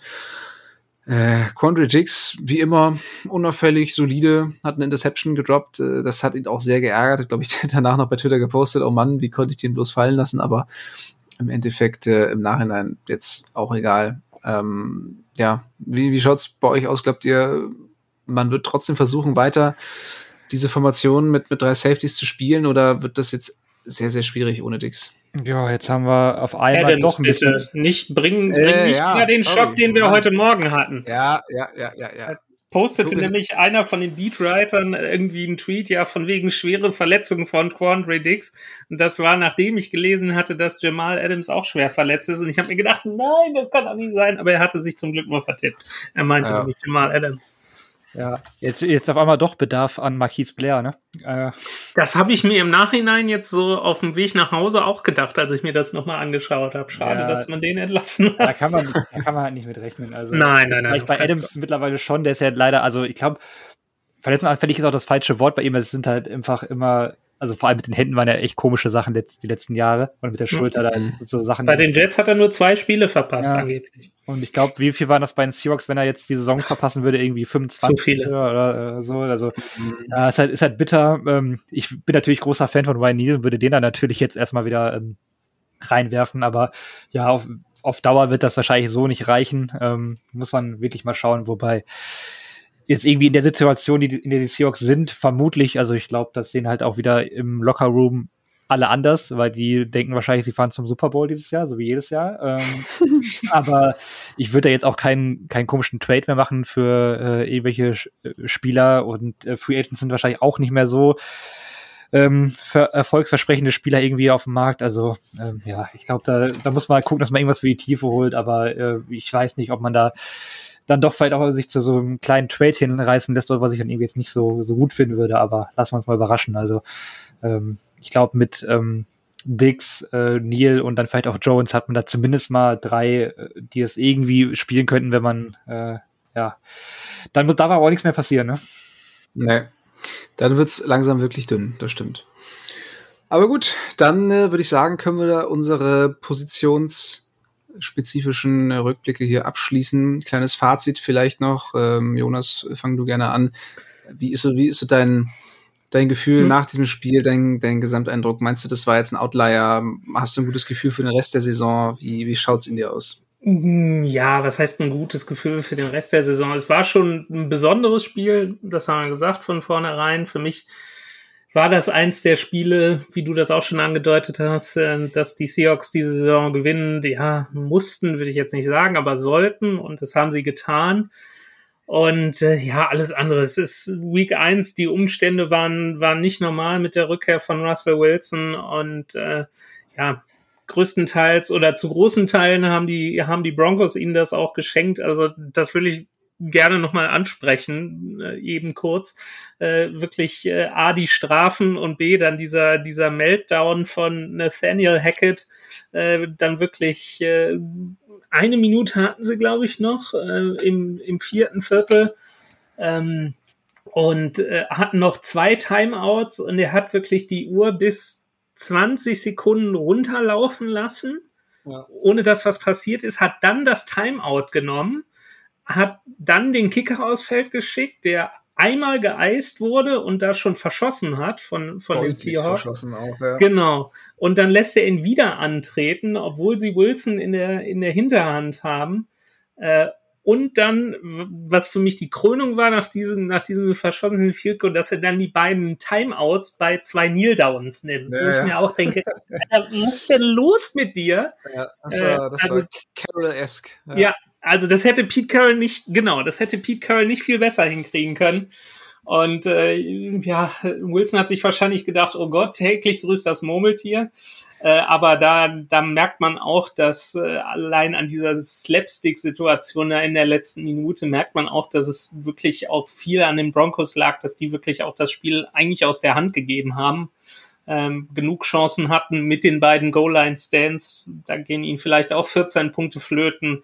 Äh, Quandre Jigs, wie immer, unauffällig, solide, hat eine Interception gedroppt. Äh, das hat ihn auch sehr geärgert. Glaube ich, <laughs> danach noch bei Twitter gepostet, oh Mann, wie konnte ich den bloß fallen lassen? Aber im Endeffekt äh, im Nachhinein jetzt auch egal. Ähm, ja, wie, wie schaut's bei euch aus? Glaubt ihr, man wird trotzdem versuchen, weiter diese Formation mit, mit drei Safeties zu spielen oder wird das jetzt sehr, sehr schwierig ohne Dix? Ja, jetzt haben wir auf einmal Adams, doch ein bisschen. Bitte. Nicht bringen, bring äh, nicht ja, den sorry, Schock, den wir heute Morgen hatten. Ja, ja, ja, ja, ja postete nämlich einer von den Beatwritern irgendwie einen Tweet, ja, von wegen schwere Verletzungen von Quandre Dix. Und das war, nachdem ich gelesen hatte, dass Jamal Adams auch schwer verletzt ist. Und ich habe mir gedacht, nein, das kann doch nicht sein. Aber er hatte sich zum Glück nur vertippt. Er meinte ja. nämlich Jamal Adams. Ja, jetzt, jetzt auf einmal doch Bedarf an Marquise Blair, ne? Äh. Das habe ich mir im Nachhinein jetzt so auf dem Weg nach Hause auch gedacht, als ich mir das nochmal angeschaut habe. Schade, ja, dass man den entlassen hat. Da kann man, da kann man halt nicht mit rechnen. Also, nein, nein, nein. Vielleicht bei Adams mittlerweile schon, der ist ja leider, also ich glaube, verletzungsanfällig ist auch das falsche Wort bei ihm. Es sind halt einfach immer also vor allem mit den Händen waren ja echt komische Sachen letzt, die letzten Jahre und mit der Schulter mhm. da so Sachen. Bei den Jets hat er nur zwei Spiele verpasst ja. angeblich. Und ich glaube, wie viel waren das bei den Seahawks, wenn er jetzt die Saison verpassen würde, irgendwie 25 Zu viele. oder, so. Also mhm. ja, ist halt, ist halt bitter. Ähm, ich bin natürlich großer Fan von Ryan Neal und würde den dann natürlich jetzt erstmal wieder ähm, reinwerfen, aber ja, auf, auf Dauer wird das wahrscheinlich so nicht reichen. Ähm, muss man wirklich mal schauen, wobei jetzt irgendwie in der Situation, die, in der die Seahawks sind, vermutlich, also ich glaube, das sehen halt auch wieder im Lockerroom alle anders, weil die denken wahrscheinlich, sie fahren zum Super Bowl dieses Jahr, so wie jedes Jahr. Ähm, <laughs> aber ich würde da jetzt auch keinen, keinen komischen Trade mehr machen für äh, irgendwelche äh, Spieler und äh, Free Agents sind wahrscheinlich auch nicht mehr so ähm, erfolgsversprechende Spieler irgendwie auf dem Markt. Also ähm, ja, ich glaube, da, da muss man gucken, dass man irgendwas für die Tiefe holt, aber äh, ich weiß nicht, ob man da dann doch vielleicht auch sich zu so einem kleinen Trade hinreißen lässt, was ich dann irgendwie jetzt nicht so, so gut finden würde, aber lassen wir uns mal überraschen. Also ähm, ich glaube, mit ähm, Dix, äh, Neil und dann vielleicht auch Jones hat man da zumindest mal drei, äh, die es irgendwie spielen könnten, wenn man, äh, ja, dann wird da aber auch nichts mehr passieren, ne? Nee. Dann wird's langsam wirklich dünn, das stimmt. Aber gut, dann äh, würde ich sagen, können wir da unsere positionsspezifischen äh, Rückblicke hier abschließen. Kleines Fazit vielleicht noch. Ähm, Jonas, fang du gerne an. Wie ist so, wie ist so dein, dein Gefühl hm. nach diesem Spiel, dein, dein Gesamteindruck? Meinst du, das war jetzt ein Outlier? Hast du ein gutes Gefühl für den Rest der Saison? Wie, wie schaut's in dir aus? Mm, ja, was heißt ein gutes Gefühl für den Rest der Saison? Es war schon ein besonderes Spiel, das haben wir gesagt von vornherein. Für mich war das eins der Spiele, wie du das auch schon angedeutet hast, äh, dass die Seahawks diese Saison gewinnen. Ja, mussten, würde ich jetzt nicht sagen, aber sollten und das haben sie getan. Und äh, ja, alles andere. Es ist Week 1, die Umstände waren, waren nicht normal mit der Rückkehr von Russell Wilson und äh, ja, größtenteils oder zu großen Teilen haben die, haben die Broncos ihnen das auch geschenkt. Also das will ich gerne nochmal ansprechen, äh, eben kurz. Äh, wirklich äh, A, die Strafen und B, dann dieser, dieser Meltdown von Nathaniel Hackett, äh, dann wirklich äh, eine Minute hatten sie, glaube ich, noch äh, im, im vierten Viertel. Ähm, und äh, hatten noch zwei Timeouts und er hat wirklich die Uhr bis 20 Sekunden runterlaufen lassen, ja. ohne dass was passiert ist, hat dann das Timeout genommen, hat dann den Kicker aus Feld geschickt, der einmal geeist wurde und da schon verschossen hat von, von den Seahawks. Auch, ja. Genau. Und dann lässt er ihn wieder antreten, obwohl sie Wilson in der, in der Hinterhand haben. Äh, und dann, was für mich die Krönung war nach diesem, nach diesem verschossenen Field Goal, dass er dann die beiden Timeouts bei zwei Kneel-Downs nimmt. Ja, wo ich ja. mir auch denke, <laughs> was ist denn los mit dir? Ja, das war, das also, war Carol-esque. Ja. ja, also das hätte Pete Carroll nicht, genau, das hätte Pete Carroll nicht viel besser hinkriegen können. Und äh, ja, Wilson hat sich wahrscheinlich gedacht, oh Gott, täglich grüßt das Murmeltier. Äh, aber da, da merkt man auch, dass äh, allein an dieser Slapstick-Situation in der letzten Minute merkt man auch, dass es wirklich auch viel an den Broncos lag, dass die wirklich auch das Spiel eigentlich aus der Hand gegeben haben. Ähm, genug Chancen hatten mit den beiden Goal-Line-Stands. Da gehen ihnen vielleicht auch 14 Punkte flöten.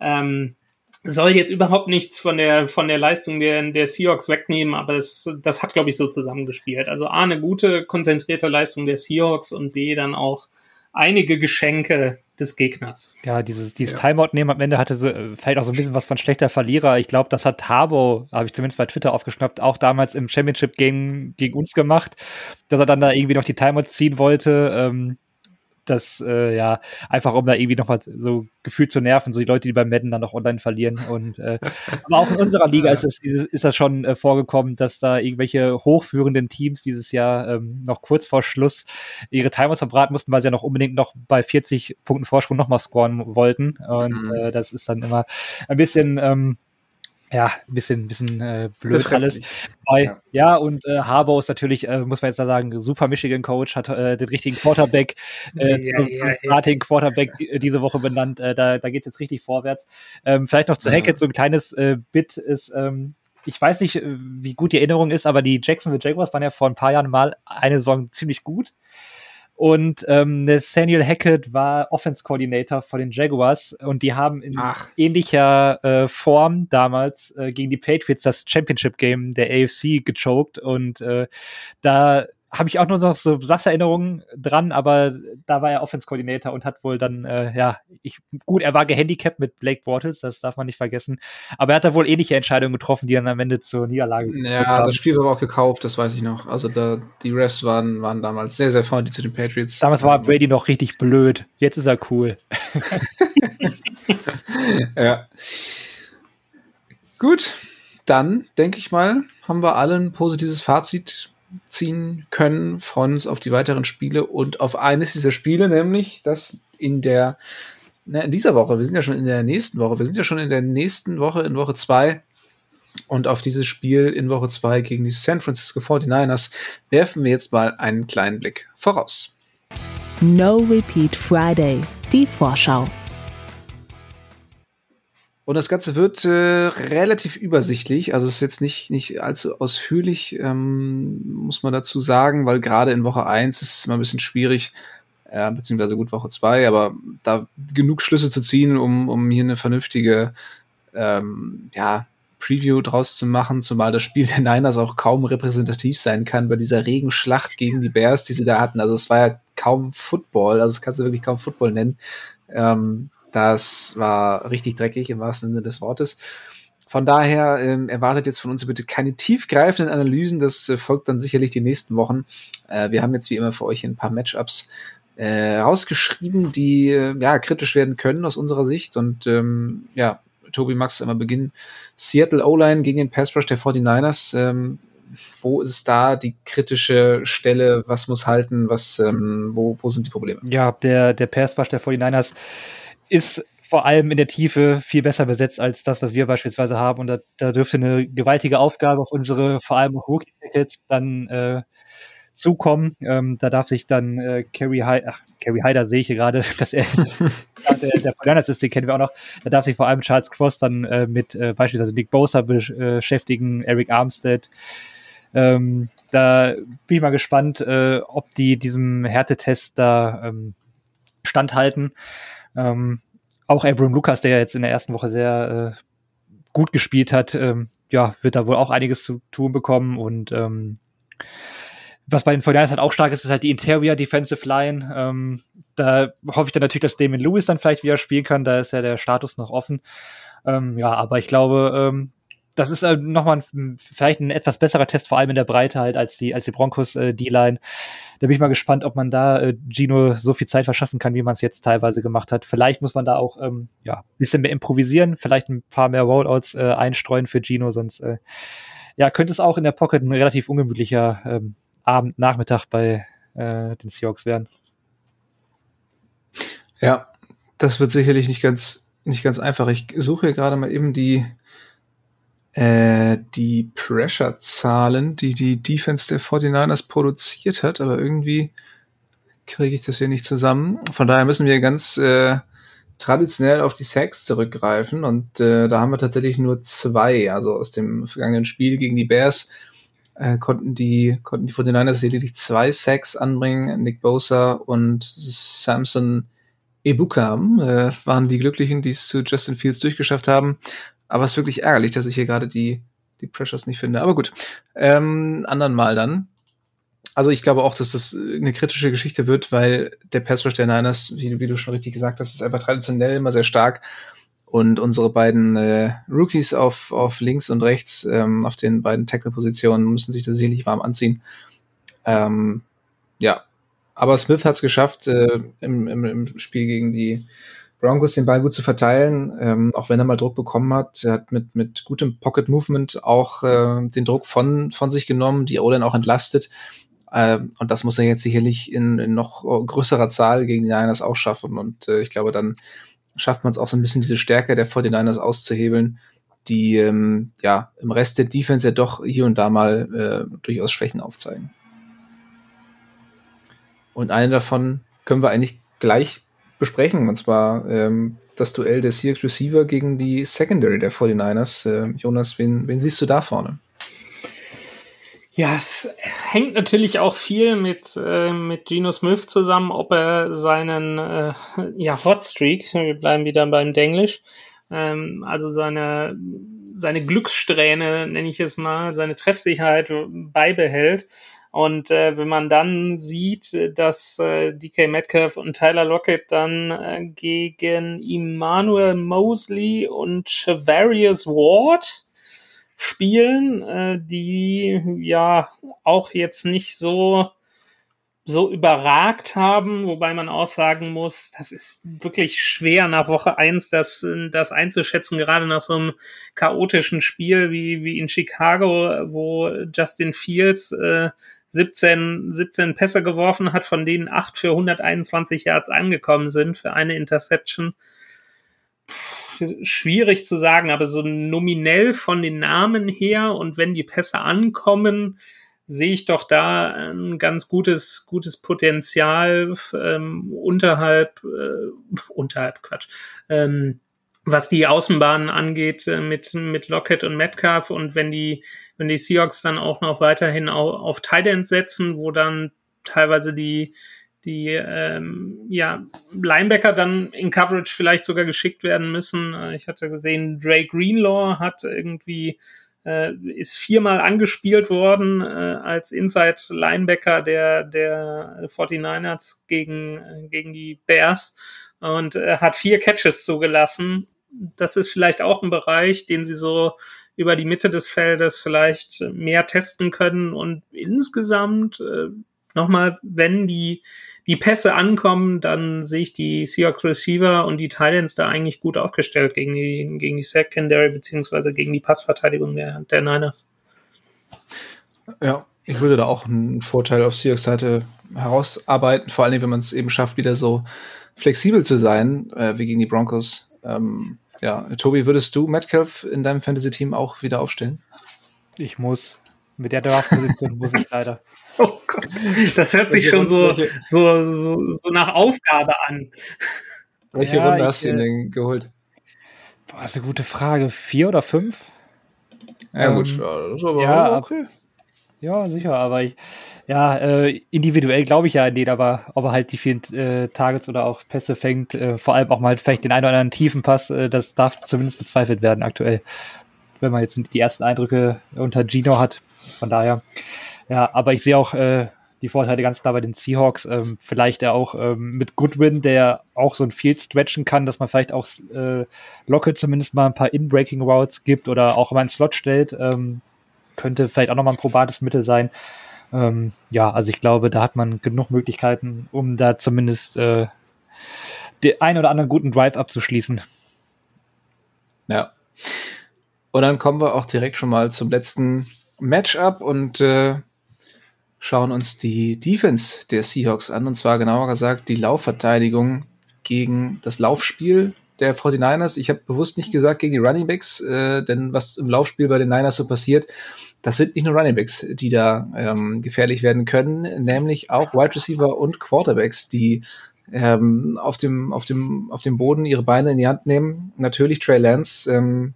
Ähm, soll jetzt überhaupt nichts von der, von der Leistung der, der Seahawks wegnehmen, aber das, das hat, glaube ich, so zusammengespielt. Also A, eine gute, konzentrierte Leistung der Seahawks und B, dann auch einige Geschenke des Gegners. Ja, dieses, dieses ja. Timeout nehmen am Ende hatte so, vielleicht auch so ein bisschen was von schlechter Verlierer. Ich glaube, das hat Tabo, habe ich zumindest bei Twitter aufgeschnappt, auch damals im Championship gegen, gegen uns gemacht, dass er dann da irgendwie noch die Timeouts ziehen wollte. Ähm, das, äh, ja, einfach um da irgendwie nochmal so gefühlt zu nerven, so die Leute, die beim Madden dann noch online verlieren. Und äh, <laughs> aber auch in unserer Liga ist es dieses, ist das schon äh, vorgekommen, dass da irgendwelche hochführenden Teams dieses Jahr ähm, noch kurz vor Schluss ihre Timers verbraten mussten, weil sie ja noch unbedingt noch bei 40 Punkten Vorsprung nochmal scoren wollten. Und mhm. äh, das ist dann immer ein bisschen ähm, ja, ein bisschen, bisschen äh, blöd alles. Bei, ja. ja. und äh, Harbaugh ist natürlich, äh, muss man jetzt da sagen, super Michigan-Coach, hat äh, den richtigen Quarterback, äh, ja, ja, Starting Quarterback diese Woche benannt. Äh, da da geht es jetzt richtig vorwärts. Ähm, vielleicht noch zu Hackett, so ein kleines äh, Bit ist, ähm, ich weiß nicht, äh, wie gut die Erinnerung ist, aber die Jacksonville Jaguars waren ja vor ein paar Jahren mal eine Saison ziemlich gut. Und ähm, Nathaniel Hackett war Offense Coordinator von den Jaguars und die haben in Ach. ähnlicher äh, Form damals äh, gegen die Patriots das Championship Game der AFC gechoked und äh, da habe ich auch nur noch so Wassererinnerungen dran, aber da war er Offense-Coordinator und hat wohl dann, äh, ja, ich, gut, er war gehandicapt mit Blake Bortles, das darf man nicht vergessen, aber er hat da wohl ähnliche Entscheidungen getroffen, die dann am Ende zur Niederlage Ja, das Spiel war aber auch gekauft, das weiß ich noch. Also da, die Refs waren, waren damals sehr, sehr freundlich zu den Patriots. Damals war Brady noch richtig blöd, jetzt ist er cool. <laughs> ja. Gut, dann denke ich mal, haben wir alle ein positives Fazit ziehen können, uns auf die weiteren Spiele und auf eines dieser Spiele, nämlich das in der na, in dieser Woche, wir sind ja schon in der nächsten Woche, wir sind ja schon in der nächsten Woche, in Woche zwei und auf dieses Spiel in Woche zwei gegen die San Francisco 49ers werfen wir jetzt mal einen kleinen Blick voraus. No Repeat Friday, die Vorschau. Und das Ganze wird äh, relativ übersichtlich. Also es ist jetzt nicht, nicht allzu ausführlich, ähm, muss man dazu sagen, weil gerade in Woche eins ist es immer ein bisschen schwierig, äh, beziehungsweise gut Woche zwei, aber da genug Schlüsse zu ziehen, um, um hier eine vernünftige ähm, ja, Preview draus zu machen, zumal das Spiel <laughs> der Niners auch kaum repräsentativ sein kann bei dieser Regenschlacht gegen die Bears, die sie da hatten. Also es war ja kaum Football, also das kannst du wirklich kaum Football nennen. Ähm, das war richtig dreckig im wahrsten Sinne des Wortes. Von daher ähm, erwartet jetzt von uns bitte keine tiefgreifenden Analysen. Das äh, folgt dann sicherlich die nächsten Wochen. Äh, wir haben jetzt wie immer für euch ein paar Matchups äh, rausgeschrieben, die äh, ja kritisch werden können aus unserer Sicht. Und ähm, ja, Tobi, magst du einmal beginnen? Seattle O-Line gegen den Pass Rush der 49ers. Ähm, wo ist da die kritische Stelle? Was muss halten? Was, ähm, wo, wo sind die Probleme? Ja, der, der Pass Rush der 49ers ist vor allem in der Tiefe viel besser besetzt als das, was wir beispielsweise haben. Und da, da dürfte eine gewaltige Aufgabe auf unsere vor allem Rookie-Tickets dann äh, zukommen. Ähm, da darf sich dann äh, Kerry Hyder, Kerry Hyder sehe ich hier gerade, <laughs> dass er <laughs> der, der Polyanas ist, den kennen wir auch noch. Da darf sich vor allem Charles Cross dann äh, mit äh, beispielsweise Nick Bosa beschäftigen, Eric Armstead. Ähm, da bin ich mal gespannt, äh, ob die diesem Härtetest da ähm, standhalten. Ähm, auch Abram Lucas, der ja jetzt in der ersten Woche sehr äh, gut gespielt hat, ähm, ja, wird da wohl auch einiges zu tun bekommen und ähm, was bei den 49ers halt auch stark ist, ist halt die Interior Defensive Line. Ähm, da hoffe ich dann natürlich, dass Damon Lewis dann vielleicht wieder spielen kann. Da ist ja der Status noch offen. Ähm, ja, aber ich glaube, ähm, das ist äh, nochmal ein, vielleicht ein etwas besserer Test, vor allem in der Breite halt, als die, als die Broncos äh, D-Line. Da bin ich mal gespannt, ob man da äh, Gino so viel Zeit verschaffen kann, wie man es jetzt teilweise gemacht hat. Vielleicht muss man da auch ähm, ja, bisschen mehr improvisieren, vielleicht ein paar mehr Rollouts äh, einstreuen für Gino, sonst äh, ja, könnte es auch in der Pocket ein relativ ungemütlicher ähm, Abend, Nachmittag bei äh, den Seahawks werden. Ja, das wird sicherlich nicht ganz, nicht ganz einfach. Ich suche gerade mal eben die äh, die Pressure-Zahlen, die die Defense der 49ers produziert hat, aber irgendwie kriege ich das hier nicht zusammen. Von daher müssen wir ganz äh, traditionell auf die Sacks zurückgreifen und äh, da haben wir tatsächlich nur zwei. Also aus dem vergangenen Spiel gegen die Bears äh, konnten die konnten die 49ers lediglich zwei Sacks anbringen. Nick Bosa und Samson Ebukam äh, waren die Glücklichen, die es zu Justin Fields durchgeschafft haben. Aber es ist wirklich ärgerlich, dass ich hier gerade die, die Pressures nicht finde. Aber gut, ähm, anderen Mal dann. Also ich glaube auch, dass das eine kritische Geschichte wird, weil der Pass Rush der Niners, wie, wie, du schon richtig gesagt hast, ist einfach traditionell immer sehr stark. Und unsere beiden äh, Rookies auf, auf links und rechts, ähm, auf den beiden Tackle-Positionen, müssen sich da sicherlich warm anziehen. Ähm, ja, aber Smith hat es geschafft, äh, im, im, im Spiel gegen die Broncos den Ball gut zu verteilen, ähm, auch wenn er mal Druck bekommen hat. Er hat mit, mit gutem Pocket Movement auch äh, den Druck von, von sich genommen, die O-Line auch entlastet. Äh, und das muss er jetzt sicherlich in, in noch größerer Zahl gegen die Niners auch schaffen. Und äh, ich glaube, dann schafft man es auch so ein bisschen diese Stärke der 49ers auszuhebeln, die ähm, ja im Rest der Defense ja doch hier und da mal äh, durchaus Schwächen aufzeigen. Und eine davon können wir eigentlich gleich besprechen, und zwar ähm, das Duell der Seahawks Receiver gegen die Secondary der 49ers. Äh, Jonas, wen, wen siehst du da vorne? Ja, es hängt natürlich auch viel mit, äh, mit Geno Smith zusammen, ob er seinen äh, ja, Hotstreak, wir bleiben wieder beim Denglisch, ähm, also seine, seine Glückssträhne, nenne ich es mal, seine Treffsicherheit beibehält und äh, wenn man dann sieht, dass äh, DK Metcalf und Tyler Lockett dann äh, gegen Emmanuel Mosley und Chavarius Ward spielen, äh, die ja auch jetzt nicht so so überragt haben, wobei man auch sagen muss, das ist wirklich schwer nach Woche eins, das, das einzuschätzen, gerade nach so einem chaotischen Spiel wie, wie in Chicago, wo Justin Fields äh, 17, 17 Pässe geworfen hat, von denen acht für 121 Yards angekommen sind für eine Interception. Puh, schwierig zu sagen, aber so nominell von den Namen her und wenn die Pässe ankommen, sehe ich doch da ein ganz gutes, gutes Potenzial ähm, unterhalb, äh, unterhalb Quatsch, ähm, was die Außenbahnen angeht äh, mit, mit Lockett und Metcalf und wenn die, wenn die Seahawks dann auch noch weiterhin auf, auf Tight End setzen, wo dann teilweise die, die ähm, ja, Linebacker dann in Coverage vielleicht sogar geschickt werden müssen. Äh, ich hatte gesehen, Drake Greenlaw hat irgendwie äh, ist viermal angespielt worden äh, als Inside Linebacker der der 49ers gegen äh, gegen die Bears und äh, hat vier Catches zugelassen das ist vielleicht auch ein Bereich, den sie so über die Mitte des Feldes vielleicht mehr testen können und insgesamt äh, nochmal, wenn die, die Pässe ankommen, dann sehe ich die Seahawks Receiver und die Titans da eigentlich gut aufgestellt gegen die, gegen die Secondary beziehungsweise gegen die Passverteidigung der, der Niners. Ja, ich würde da auch einen Vorteil auf Seahawks Seite herausarbeiten, vor allem wenn man es eben schafft, wieder so flexibel zu sein, äh, wie gegen die Broncos. Ähm, ja, Tobi, würdest du Metcalf in deinem Fantasy-Team auch wieder aufstellen? Ich muss. Mit der Draft-Position muss ich leider. <laughs> Oh Gott, das hört sich schon so, so, so, so nach Aufgabe an. Welche ja, Runde hast du ihn äh, denn geholt? Boah, das ist eine gute Frage. Vier oder fünf? Ja, ähm, gut, ja, das ist aber ja, okay. Ja, sicher, aber ich, ja, äh, individuell glaube ich ja nicht, aber ob er halt die vielen äh, Targets oder auch Pässe fängt, äh, vor allem auch mal vielleicht den einen oder anderen tiefen Pass, äh, das darf zumindest bezweifelt werden aktuell. Wenn man jetzt die ersten Eindrücke unter Gino hat. Von daher, ja, aber ich sehe auch äh, die Vorteile ganz klar bei den Seahawks. Ähm, vielleicht er auch ähm, mit Goodwin, der auch so ein Field stretchen kann, dass man vielleicht auch äh, Lockett zumindest mal ein paar In-Breaking Routes gibt oder auch mal einen Slot stellt. Ähm, könnte vielleicht auch nochmal ein probates Mittel sein. Ähm, ja, also ich glaube, da hat man genug Möglichkeiten, um da zumindest äh, den ein oder anderen guten Drive abzuschließen. Ja. Und dann kommen wir auch direkt schon mal zum letzten Matchup und äh, schauen uns die Defense der Seahawks an. Und zwar genauer gesagt die Laufverteidigung gegen das Laufspiel der 49ers. Ich habe bewusst nicht gesagt gegen die Running Backs, äh, denn was im Laufspiel bei den Niners so passiert, das sind nicht nur Running Backs, die da ähm, gefährlich werden können, nämlich auch Wide Receiver und Quarterbacks, die ähm, auf, dem, auf, dem, auf dem Boden ihre Beine in die Hand nehmen. Natürlich Trey Lance, ähm,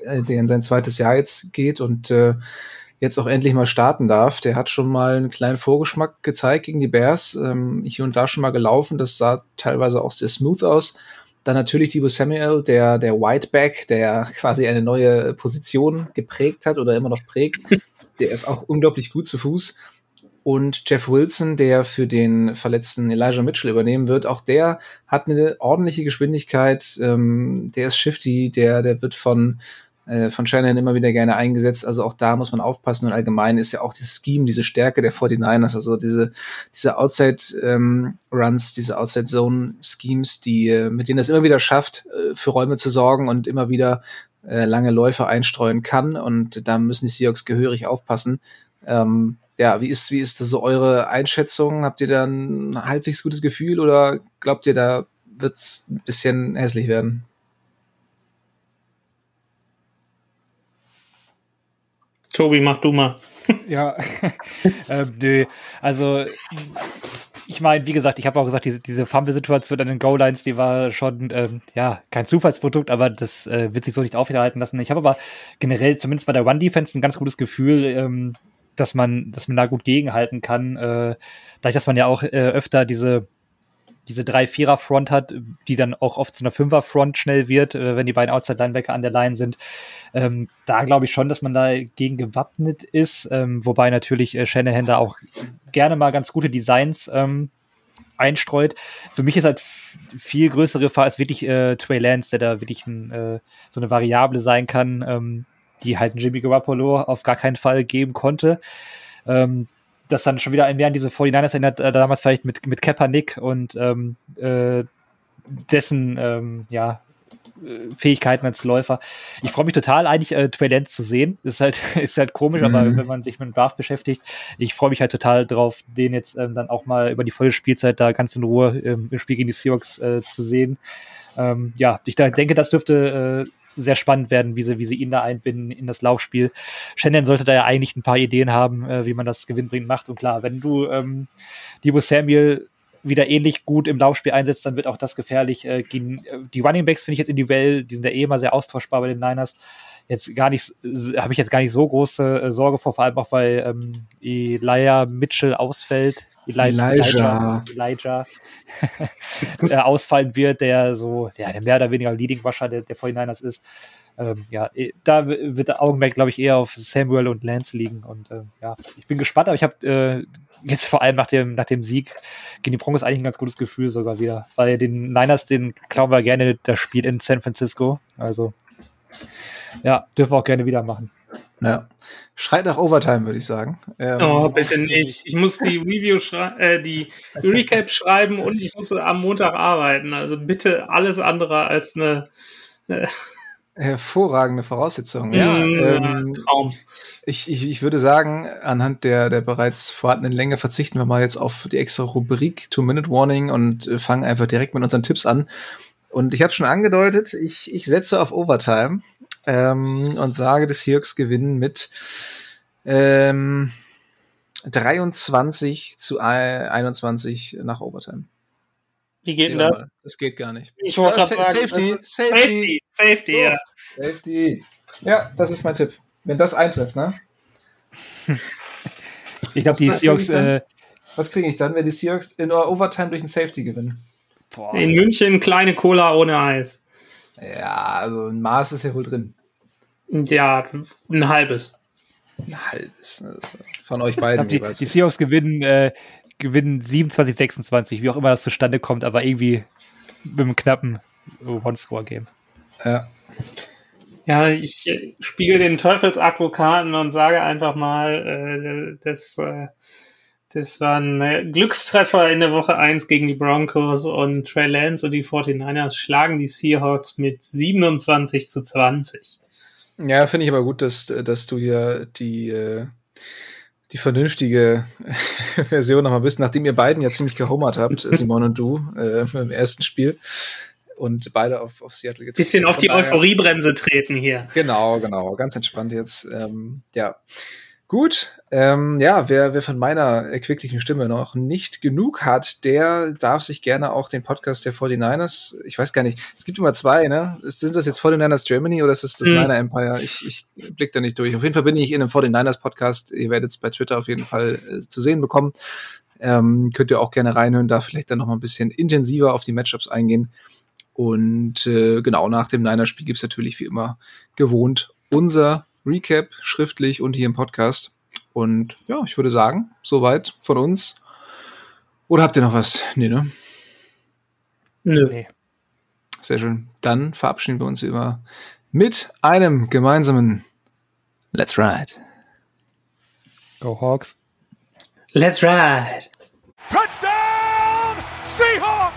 äh, der in sein zweites Jahr jetzt geht und äh, jetzt auch endlich mal starten darf. Der hat schon mal einen kleinen Vorgeschmack gezeigt gegen die Bears. Ähm, hier und da schon mal gelaufen. Das sah teilweise auch sehr smooth aus. Dann natürlich Debo Samuel, der, der Whiteback, der quasi eine neue Position geprägt hat oder immer noch prägt. <laughs> Der ist auch unglaublich gut zu Fuß. Und Jeff Wilson, der für den verletzten Elijah Mitchell übernehmen wird, auch der hat eine ordentliche Geschwindigkeit. Ähm, der ist shifty, der, der wird von von Shannon immer wieder gerne eingesetzt. Also auch da muss man aufpassen. Und allgemein ist ja auch das Scheme, diese Stärke der 49ers, also diese, diese Outside-Runs, ähm, diese Outside-Zone-Schemes, die, äh, mit denen es immer wieder schafft, äh, für Räume zu sorgen und immer wieder äh, lange Läufe einstreuen kann. Und da müssen die Seahawks gehörig aufpassen. Ähm, ja, wie ist, wie ist das so eure Einschätzung? Habt ihr da ein halbwegs gutes Gefühl oder glaubt ihr, da wird's ein bisschen hässlich werden? Tobi, mach du mal. ja, <laughs> ähm, nö. Also, ich meine, wie gesagt, ich habe auch gesagt, diese, diese Fumble-Situation an den Goal-Lines, die war schon, ähm, ja, kein Zufallsprodukt, aber das äh, wird sich so nicht aufrechterhalten lassen. Ich habe aber generell, zumindest bei der One-Defense, ein ganz gutes Gefühl, ähm, dass man, dass man da gut gegenhalten kann. Äh, dadurch, dass man ja auch äh, öfter diese diese drei Vierer Front hat, die dann auch oft zu einer Fünfer Front schnell wird, äh, wenn die beiden Outside Linebacker an der Line sind. Ähm, da glaube ich schon, dass man da gegen gewappnet ist, ähm, wobei natürlich äh, Shanahan da auch gerne mal ganz gute Designs ähm, einstreut. Für mich ist halt viel größere Gefahr ist wirklich äh, Trey Lance, der da wirklich ein, äh, so eine Variable sein kann, ähm, die halt Jimmy Garoppolo auf gar keinen Fall geben konnte. Ähm, das dann schon wieder mehr an diese 49ers erinnert, äh, damals vielleicht mit, mit Kaepernick und ähm, äh, dessen ähm, ja, äh, Fähigkeiten als Läufer. Ich freue mich total, eigentlich äh, Trey Lance zu sehen. Ist halt, <laughs> ist halt komisch, mhm. aber wenn man sich mit dem Draft beschäftigt, ich freue mich halt total drauf, den jetzt ähm, dann auch mal über die volle Spielzeit da ganz in Ruhe ähm, im Spiel gegen die Seahawks äh, zu sehen. Ähm, ja, ich denke, das dürfte äh, sehr spannend werden, wie sie, wie sie ihn da einbinden in das Laufspiel. Shannon sollte da ja eigentlich ein paar Ideen haben, äh, wie man das gewinnbringend macht. Und klar, wenn du ähm, Debo Samuel wieder ähnlich gut im Laufspiel einsetzt, dann wird auch das gefährlich. Äh, die Running Backs finde ich jetzt individuell, die sind ja eh immer sehr austauschbar bei den Niners. Jetzt gar nicht, habe ich jetzt gar nicht so große äh, Sorge vor, vor allem auch weil ähm, Elijah Mitchell ausfällt. Eli Elijah, Elijah, Elijah <laughs> ausfallen wird, der so, ja, der mehr oder weniger Leading Rusher der, der 49ers ist ähm, ja, eh, da wird der Augenmerk, glaube ich, eher auf Samuel und Lance liegen. Und äh, ja, ich bin gespannt, aber ich habe äh, jetzt vor allem nach dem, nach dem Sieg gegen die Broncos eigentlich ein ganz gutes Gefühl sogar wieder. Weil den Niners, den klauen wir gerne das Spiel in San Francisco. Also ja, dürfen wir auch gerne wieder machen. Ja. Schreit nach Overtime, würde ich sagen. Ähm, oh, bitte nicht. Ich muss die Review äh, die Recap schreiben und ich muss am Montag arbeiten. Also bitte alles andere als eine äh, Hervorragende Voraussetzung. Ja, ähm, Traum. Ich, ich, ich würde sagen, anhand der, der bereits vorhandenen Länge verzichten wir mal jetzt auf die extra Rubrik Two-Minute-Warning und äh, fangen einfach direkt mit unseren Tipps an. Und ich habe schon angedeutet, ich, ich setze auf Overtime ähm, und sage, dass Seahawks gewinnen mit ähm, 23 zu 21 nach Overtime. Wie geht denn das? Das geht gar nicht. Ich wollte gerade sagen. Safety, Safety, Safety, Safety, so, ja. Safety. Ja, das ist mein Tipp. Wenn das eintrifft, ne? ich glaube, die Seahawks. Äh, was kriege ich dann, wenn die Seahawks in Overtime durch ein Safety gewinnen? Boah. In München kleine Cola ohne Eis. Ja, also ein Maß ist ja wohl drin. Ja, ein halbes. Ein halbes. Ne? Von euch beiden die, jeweils. Die Seahawks gewinnen äh, gewinnen 27, 26, wie auch immer das zustande kommt, aber irgendwie mit einem knappen One-Score-Game. Ja. Ja, ich äh, spiele den Teufelsadvokaten und sage einfach mal, äh, das, äh, das war ein äh, Glückstreffer in der Woche 1 gegen die Broncos und Trey Lance und die 49ers schlagen die Seahawks mit 27 zu 20. Ja, finde ich aber gut, dass, dass du hier die, äh, die vernünftige <laughs> Version nochmal bist, nachdem ihr beiden ja ziemlich gehomert habt, Simon und du, äh, im ersten Spiel und beide auf, auf Seattle getroffen. Bisschen auf die Euphoriebremse treten hier. Genau, genau, ganz entspannt jetzt. Ähm, ja, Gut, ähm, ja, wer, wer von meiner erquicklichen Stimme noch nicht genug hat, der darf sich gerne auch den Podcast der 49ers, ich weiß gar nicht, es gibt immer zwei, ne? Sind das jetzt 49ers Germany oder ist das das mhm. Niner Empire? Ich, ich blick da nicht durch. Auf jeden Fall bin ich in einem 49ers Podcast. Ihr werdet es bei Twitter auf jeden Fall äh, zu sehen bekommen. Ähm, könnt ihr auch gerne reinhören, da vielleicht dann noch mal ein bisschen intensiver auf die Matchups eingehen. Und äh, genau nach dem Niners-Spiel gibt's natürlich wie immer gewohnt unser Recap schriftlich und hier im Podcast. Und ja, ich würde sagen, soweit von uns. Oder habt ihr noch was? Nee, ne? Nö. Nee. Sehr schön. Dann verabschieden wir uns immer mit einem gemeinsamen Let's Ride. Go Hawks. Let's Ride.